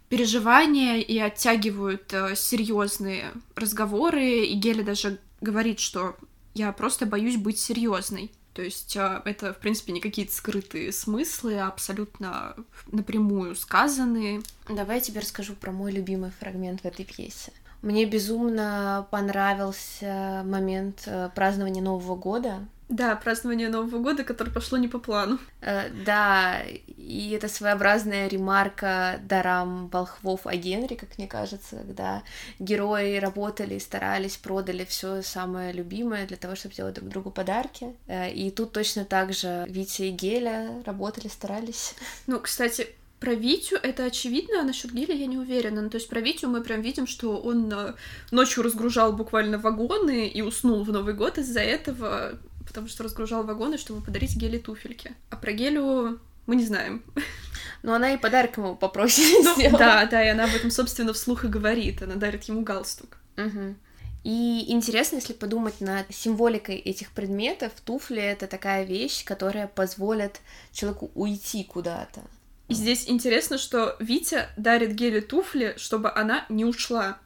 переживания и оттягивают серьезные разговоры. И Геля даже говорит, что я просто боюсь быть серьезной. То есть это, в принципе, не какие-то скрытые смыслы, а абсолютно напрямую сказанные. Давай я тебе расскажу про мой любимый фрагмент в этой пьесе. Мне безумно понравился момент э, празднования Нового года. Да, празднование Нового года, которое пошло не по плану. Э, да, и это своеобразная ремарка дарам волхвов о Генри, как мне кажется, когда герои работали, старались, продали все самое любимое для того, чтобы делать друг другу подарки. Э, и тут точно так же Витя и Геля работали, старались. Ну, кстати, про Витю это очевидно, а насчет Гиля я не уверена. Ну, то есть про Витю мы прям видим, что он э, ночью разгружал буквально вагоны и уснул в Новый год из-за этого, потому что разгружал вагоны, чтобы подарить Геле туфельки. А про Гелю мы не знаем. Но она и подарок ему попросит ну, Да, да, и она об этом, собственно, вслух и говорит. Она дарит ему галстук. Угу. И интересно, если подумать над символикой этих предметов, туфли — это такая вещь, которая позволит человеку уйти куда-то. И здесь интересно, что Витя дарит Геле туфли, чтобы она не ушла.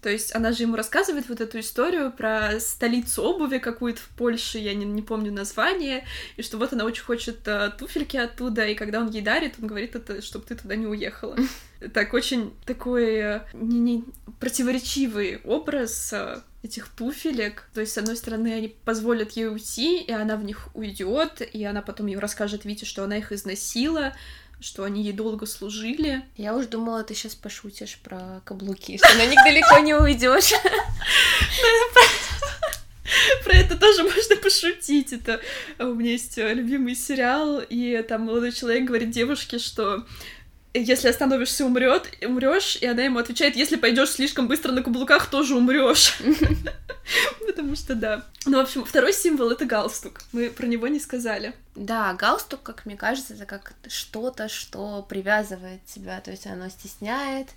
То есть она же ему рассказывает вот эту историю про столицу обуви какую-то в Польше, я не, не помню название, и что вот она очень хочет uh, туфельки оттуда, и когда он ей дарит, он говорит это, чтобы ты туда не уехала. <laughs> Так очень такой э, не, не, противоречивый образ uh, этих туфелек. То есть, с одной стороны, они позволят ей уйти, и она в них уйдет, и она потом ее расскажет Вите, что она их износила, что они ей долго служили. Я уж думала, ты сейчас пошутишь про каблуки, что на них далеко не уйдешь. Про это тоже можно пошутить. Это у меня есть любимый сериал, и там молодой человек говорит девушке, что если остановишься, умрет, умрешь, и она ему отвечает, если пойдешь слишком быстро на каблуках, тоже умрешь. <laughs> Потому что да. Ну, в общем, второй символ это галстук. Мы про него не сказали. Да, галстук, как мне кажется, это как что-то, что привязывает тебя, то есть оно стесняет,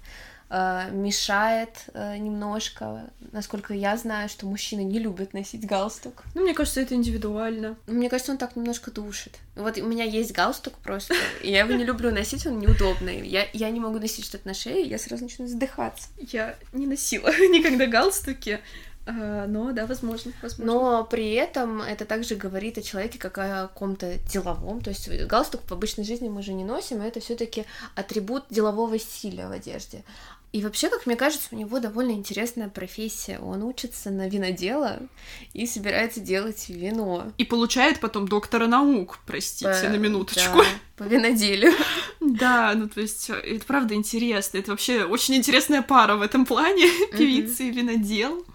мешает э, немножко. Насколько я знаю, что мужчины не любят носить галстук. Ну, мне кажется, это индивидуально. Мне кажется, он так немножко душит. Вот у меня есть галстук просто, и я его не люблю носить, он неудобный. Я, я не могу носить что-то на шее, я сразу начну задыхаться. Я не носила <laughs> никогда галстуки. А, но да, возможно, возможно. Но при этом это также говорит о человеке как о каком-то деловом. То есть галстук в обычной жизни мы же не носим, и это все-таки атрибут делового стиля в одежде. И вообще, как мне кажется, у него довольно интересная профессия. Он учится на винодела и собирается делать вино. И получает потом доктора наук, простите, по... на минуточку. Да, по виноделию. <laughs> Да, ну то есть э, это правда интересно. Это вообще очень интересная пара в этом плане, <laughs> певица и винодел.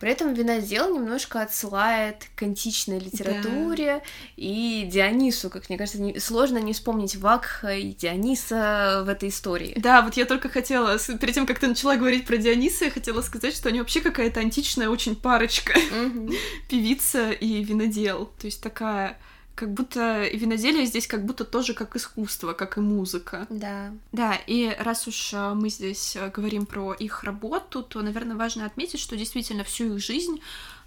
При этом винодел немножко отсылает к античной литературе да. и Дионису, как мне кажется, не, сложно не вспомнить Вакха и Диониса в этой истории. Да, вот я только хотела, перед тем, как ты начала говорить про Диониса, я хотела сказать, что они вообще какая-то античная очень парочка. <laughs> Певица и винодел. То есть такая как будто виноделие здесь как будто тоже как искусство, как и музыка. Да. Да, и раз уж э, мы здесь э, говорим про их работу, то, наверное, важно отметить, что действительно всю их жизнь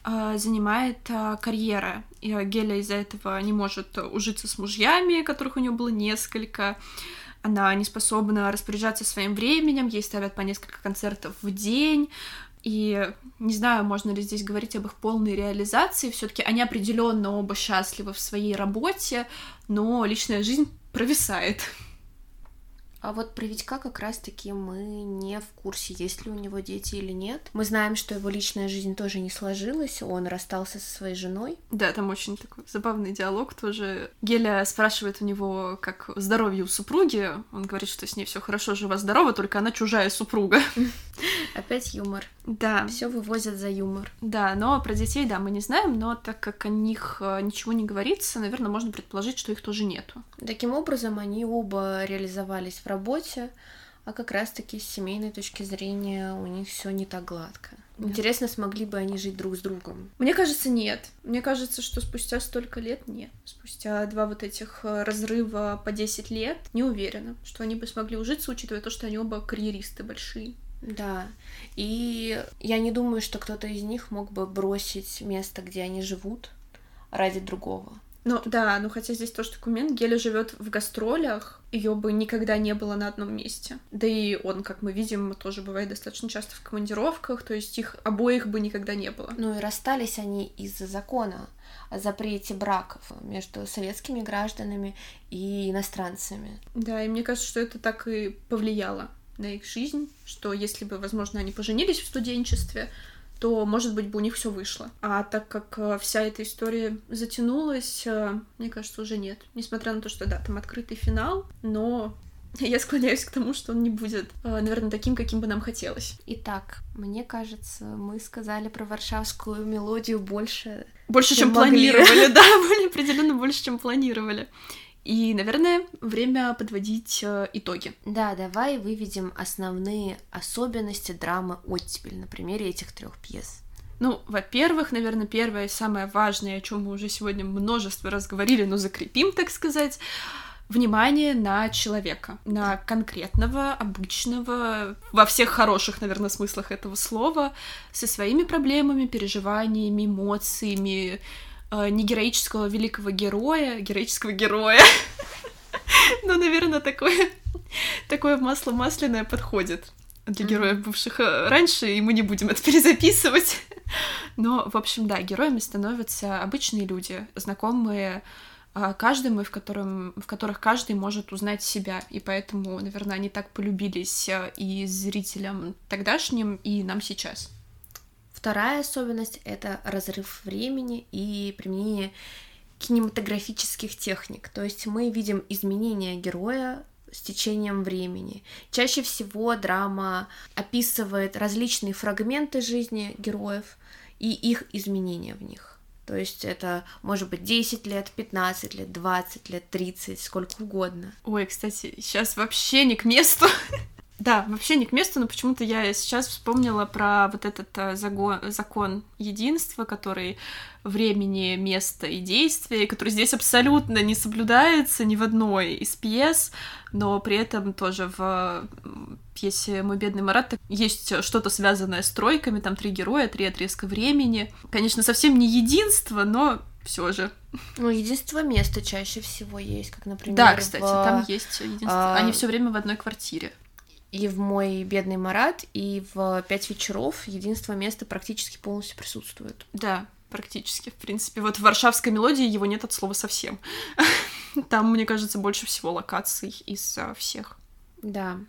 э, занимает карьера. И Геля из-за этого не может ужиться с мужьями, которых у нее было несколько. Она не способна распоряжаться своим временем, ей ставят по несколько концертов в день, и не знаю, можно ли здесь говорить об их полной реализации. Все-таки они определенно оба счастливы в своей работе, но личная жизнь провисает. А вот про Витька как раз-таки мы не в курсе, есть ли у него дети или нет. Мы знаем, что его личная жизнь тоже не сложилась, он расстался со своей женой. Да, там очень такой забавный диалог тоже. Геля спрашивает у него, как здоровье у супруги. Он говорит, что с ней все хорошо, жива-здорова, только она чужая супруга. <laughs> Опять юмор. Да. Все вывозят за юмор. Да, но про детей, да, мы не знаем, но так как о них э, ничего не говорится, наверное, можно предположить, что их тоже нету. Таким образом, они оба реализовались в работе, а как раз-таки с семейной точки зрения у них все не так гладко. Да. Интересно, смогли бы они жить друг с другом? Мне кажется, нет. Мне кажется, что спустя столько лет нет. Спустя два вот этих э, разрыва по 10 лет не уверена, что они бы смогли ужиться, учитывая то, что они оба карьеристы большие. Да, и я не думаю, что кто-то из них мог бы бросить место, где они живут, ради другого. Ну да, ну хотя здесь тоже документ, Геля живет в гастролях, ее бы никогда не было на одном месте. Да и он, как мы видим, тоже бывает достаточно часто в командировках, то есть их обоих бы никогда не было. Ну и расстались они из-за закона о запрете браков между советскими гражданами и иностранцами. Да, и мне кажется, что это так и повлияло на их жизнь, что если бы, возможно, они поженились в студенчестве, то, может быть, бы у них все вышло. А так как э, вся эта история затянулась, э, мне кажется, уже нет. Несмотря на то, что, да, там открытый финал, но <laughs> я склоняюсь к тому, что он не будет, э, наверное, таким, каким бы нам хотелось. Итак, мне кажется, мы сказали про варшавскую мелодию больше, больше, чем, чем планировали, <laughs> да, более определенно больше, чем планировали. И, наверное, время подводить э, итоги. Да, давай выведем основные особенности драмы «Оттепель» на примере этих трех пьес. Ну, во-первых, наверное, первое и самое важное, о чем мы уже сегодня множество раз говорили, но закрепим, так сказать, внимание на человека, на конкретного, обычного, во всех хороших, наверное, смыслах этого слова, со своими проблемами, переживаниями, эмоциями, э, не героического великого героя, героического героя. <laughs> Ну, наверное, такое, такое масло масляное подходит для героев, бывших э, раньше, и мы не будем это <laughs> перезаписывать. Но, в общем, да, героями становятся обычные люди, знакомые э, каждому, в, котором, в которых каждый может узнать себя. И поэтому, наверное, они так полюбились и зрителям тогдашним, и нам сейчас. Вторая особенность — это разрыв времени и применение кинематографических техник. То есть мы видим изменения героя с течением времени. Чаще всего драма описывает различные фрагменты жизни героев и их изменения в них. То есть это может быть 10 лет, 15 лет, 20 лет, 30, сколько угодно. Ой, кстати, сейчас вообще не к месту. <laughs> Да, вообще не к месту, но почему-то я сейчас вспомнила про вот этот э, загон, закон единства, который времени, места и действия, который здесь абсолютно не соблюдается ни в одной из пьес, но при этом тоже в пьесе «Мой бедный Марат» есть что-то связанное с тройками, там три героя, три отрезка времени. Конечно, совсем не единство, но все же. Ну, единство места чаще всего есть, как, например, Да, кстати, в... там есть единство. А... Они все время в одной квартире и в мой бедный Марат, и в пять вечеров единство места практически полностью присутствует. Да, практически, в принципе. Вот в варшавской мелодии его нет от слова совсем. <laughs> Там, мне кажется, больше всего локаций из всех. Да.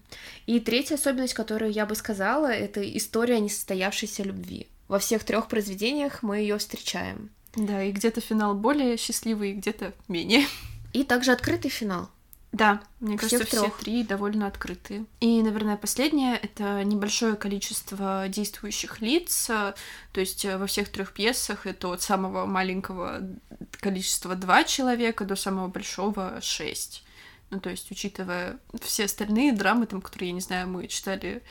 И третья особенность, которую я бы сказала, это история несостоявшейся любви. Во всех трех произведениях мы ее встречаем. Да, и где-то финал более счастливый, где-то менее. И также открытый финал. Да, мне Всех кажется, все трёх. три довольно открытые. И, наверное, последнее — это небольшое количество действующих лиц. То есть э, во всех трех пьесах это от самого маленького количества два человека до самого большого шесть. Ну, то есть, учитывая все остальные драмы, там, которые, я не знаю, мы читали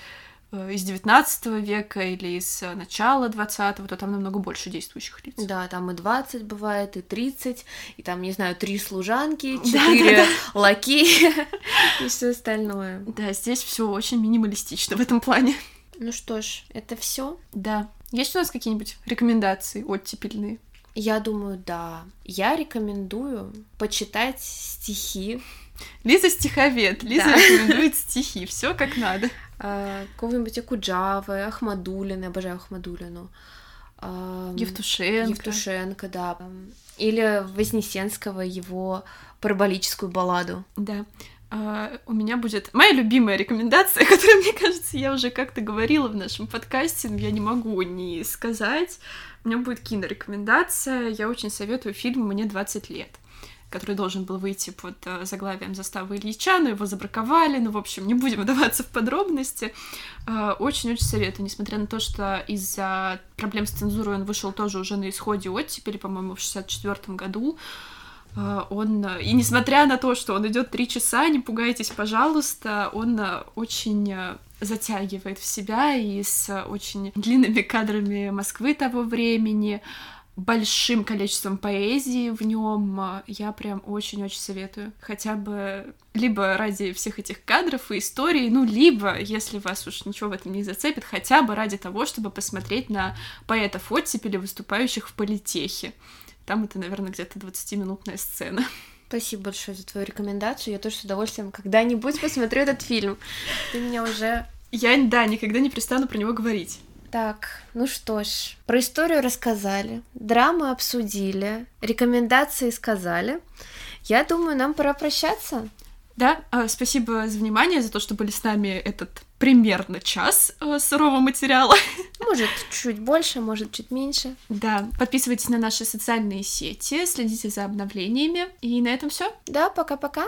из 19 века или из э, начала 20-го, то там намного больше действующих лиц. Да, там и 20 бывает, и 30, и там, не знаю, три служанки, <laughs> Да, четыре лакея <laughs> и все остальное. Да, здесь все очень минималистично в этом плане. Ну что ж, это все. Да. Есть у нас какие-нибудь рекомендации оттепельные? Я думаю, да. Я рекомендую почитать стихи Лиза стиховед. Лиза Да. рекомендует стихи. Все как надо. Э, какого-нибудь Акуджавы, Ахмадулина, обожаю Ахмадулину. эм, Евтушенко. Евтушенко, да. Или Вознесенского, его параболическую балладу. Да. А, у меня будет моя любимая рекомендация, <laughs> которая, мне кажется, я уже как-то говорила в нашем подкасте, но я не могу не сказать. У меня будет кинорекомендация. Я очень советую фильм «Мне 20 лет», который должен был выйти под э, заглавием «Застава Ильича», но его забраковали. Ну, в общем, не будем <laughs> вдаваться в подробности. Э, Очень-очень советую, несмотря на то, что из-за проблем с цензурой он вышел тоже уже на исходе оттепели, по-моему, в 64 году. Э, Он, и несмотря на то, что он идет три часа, не пугайтесь, пожалуйста, он очень затягивает в себя и с очень длинными кадрами Москвы того времени, большим количеством поэзии в нем. Я прям очень-очень советую. Хотя бы либо ради всех этих кадров и историй, ну, либо, если вас уж ничего в этом не зацепит, хотя бы ради того, чтобы посмотреть на поэтов оттепели, выступающих в политехе. Там это, наверное, где-то 20-минутная сцена. Спасибо большое за твою рекомендацию. Я тоже с удовольствием когда-нибудь посмотрю этот фильм. Ты меня уже... Я, да, никогда не перестану про него говорить. Так, ну что ж, про историю рассказали, драмы обсудили, рекомендации сказали. Я думаю, нам пора прощаться. Да, а, спасибо за внимание, за то, что были с нами этот примерно час э, сырого материала. <laughs> Может, чуть больше, может, чуть меньше. Да, подписывайтесь на наши социальные сети, следите за обновлениями. И на этом все. Да, пока-пока.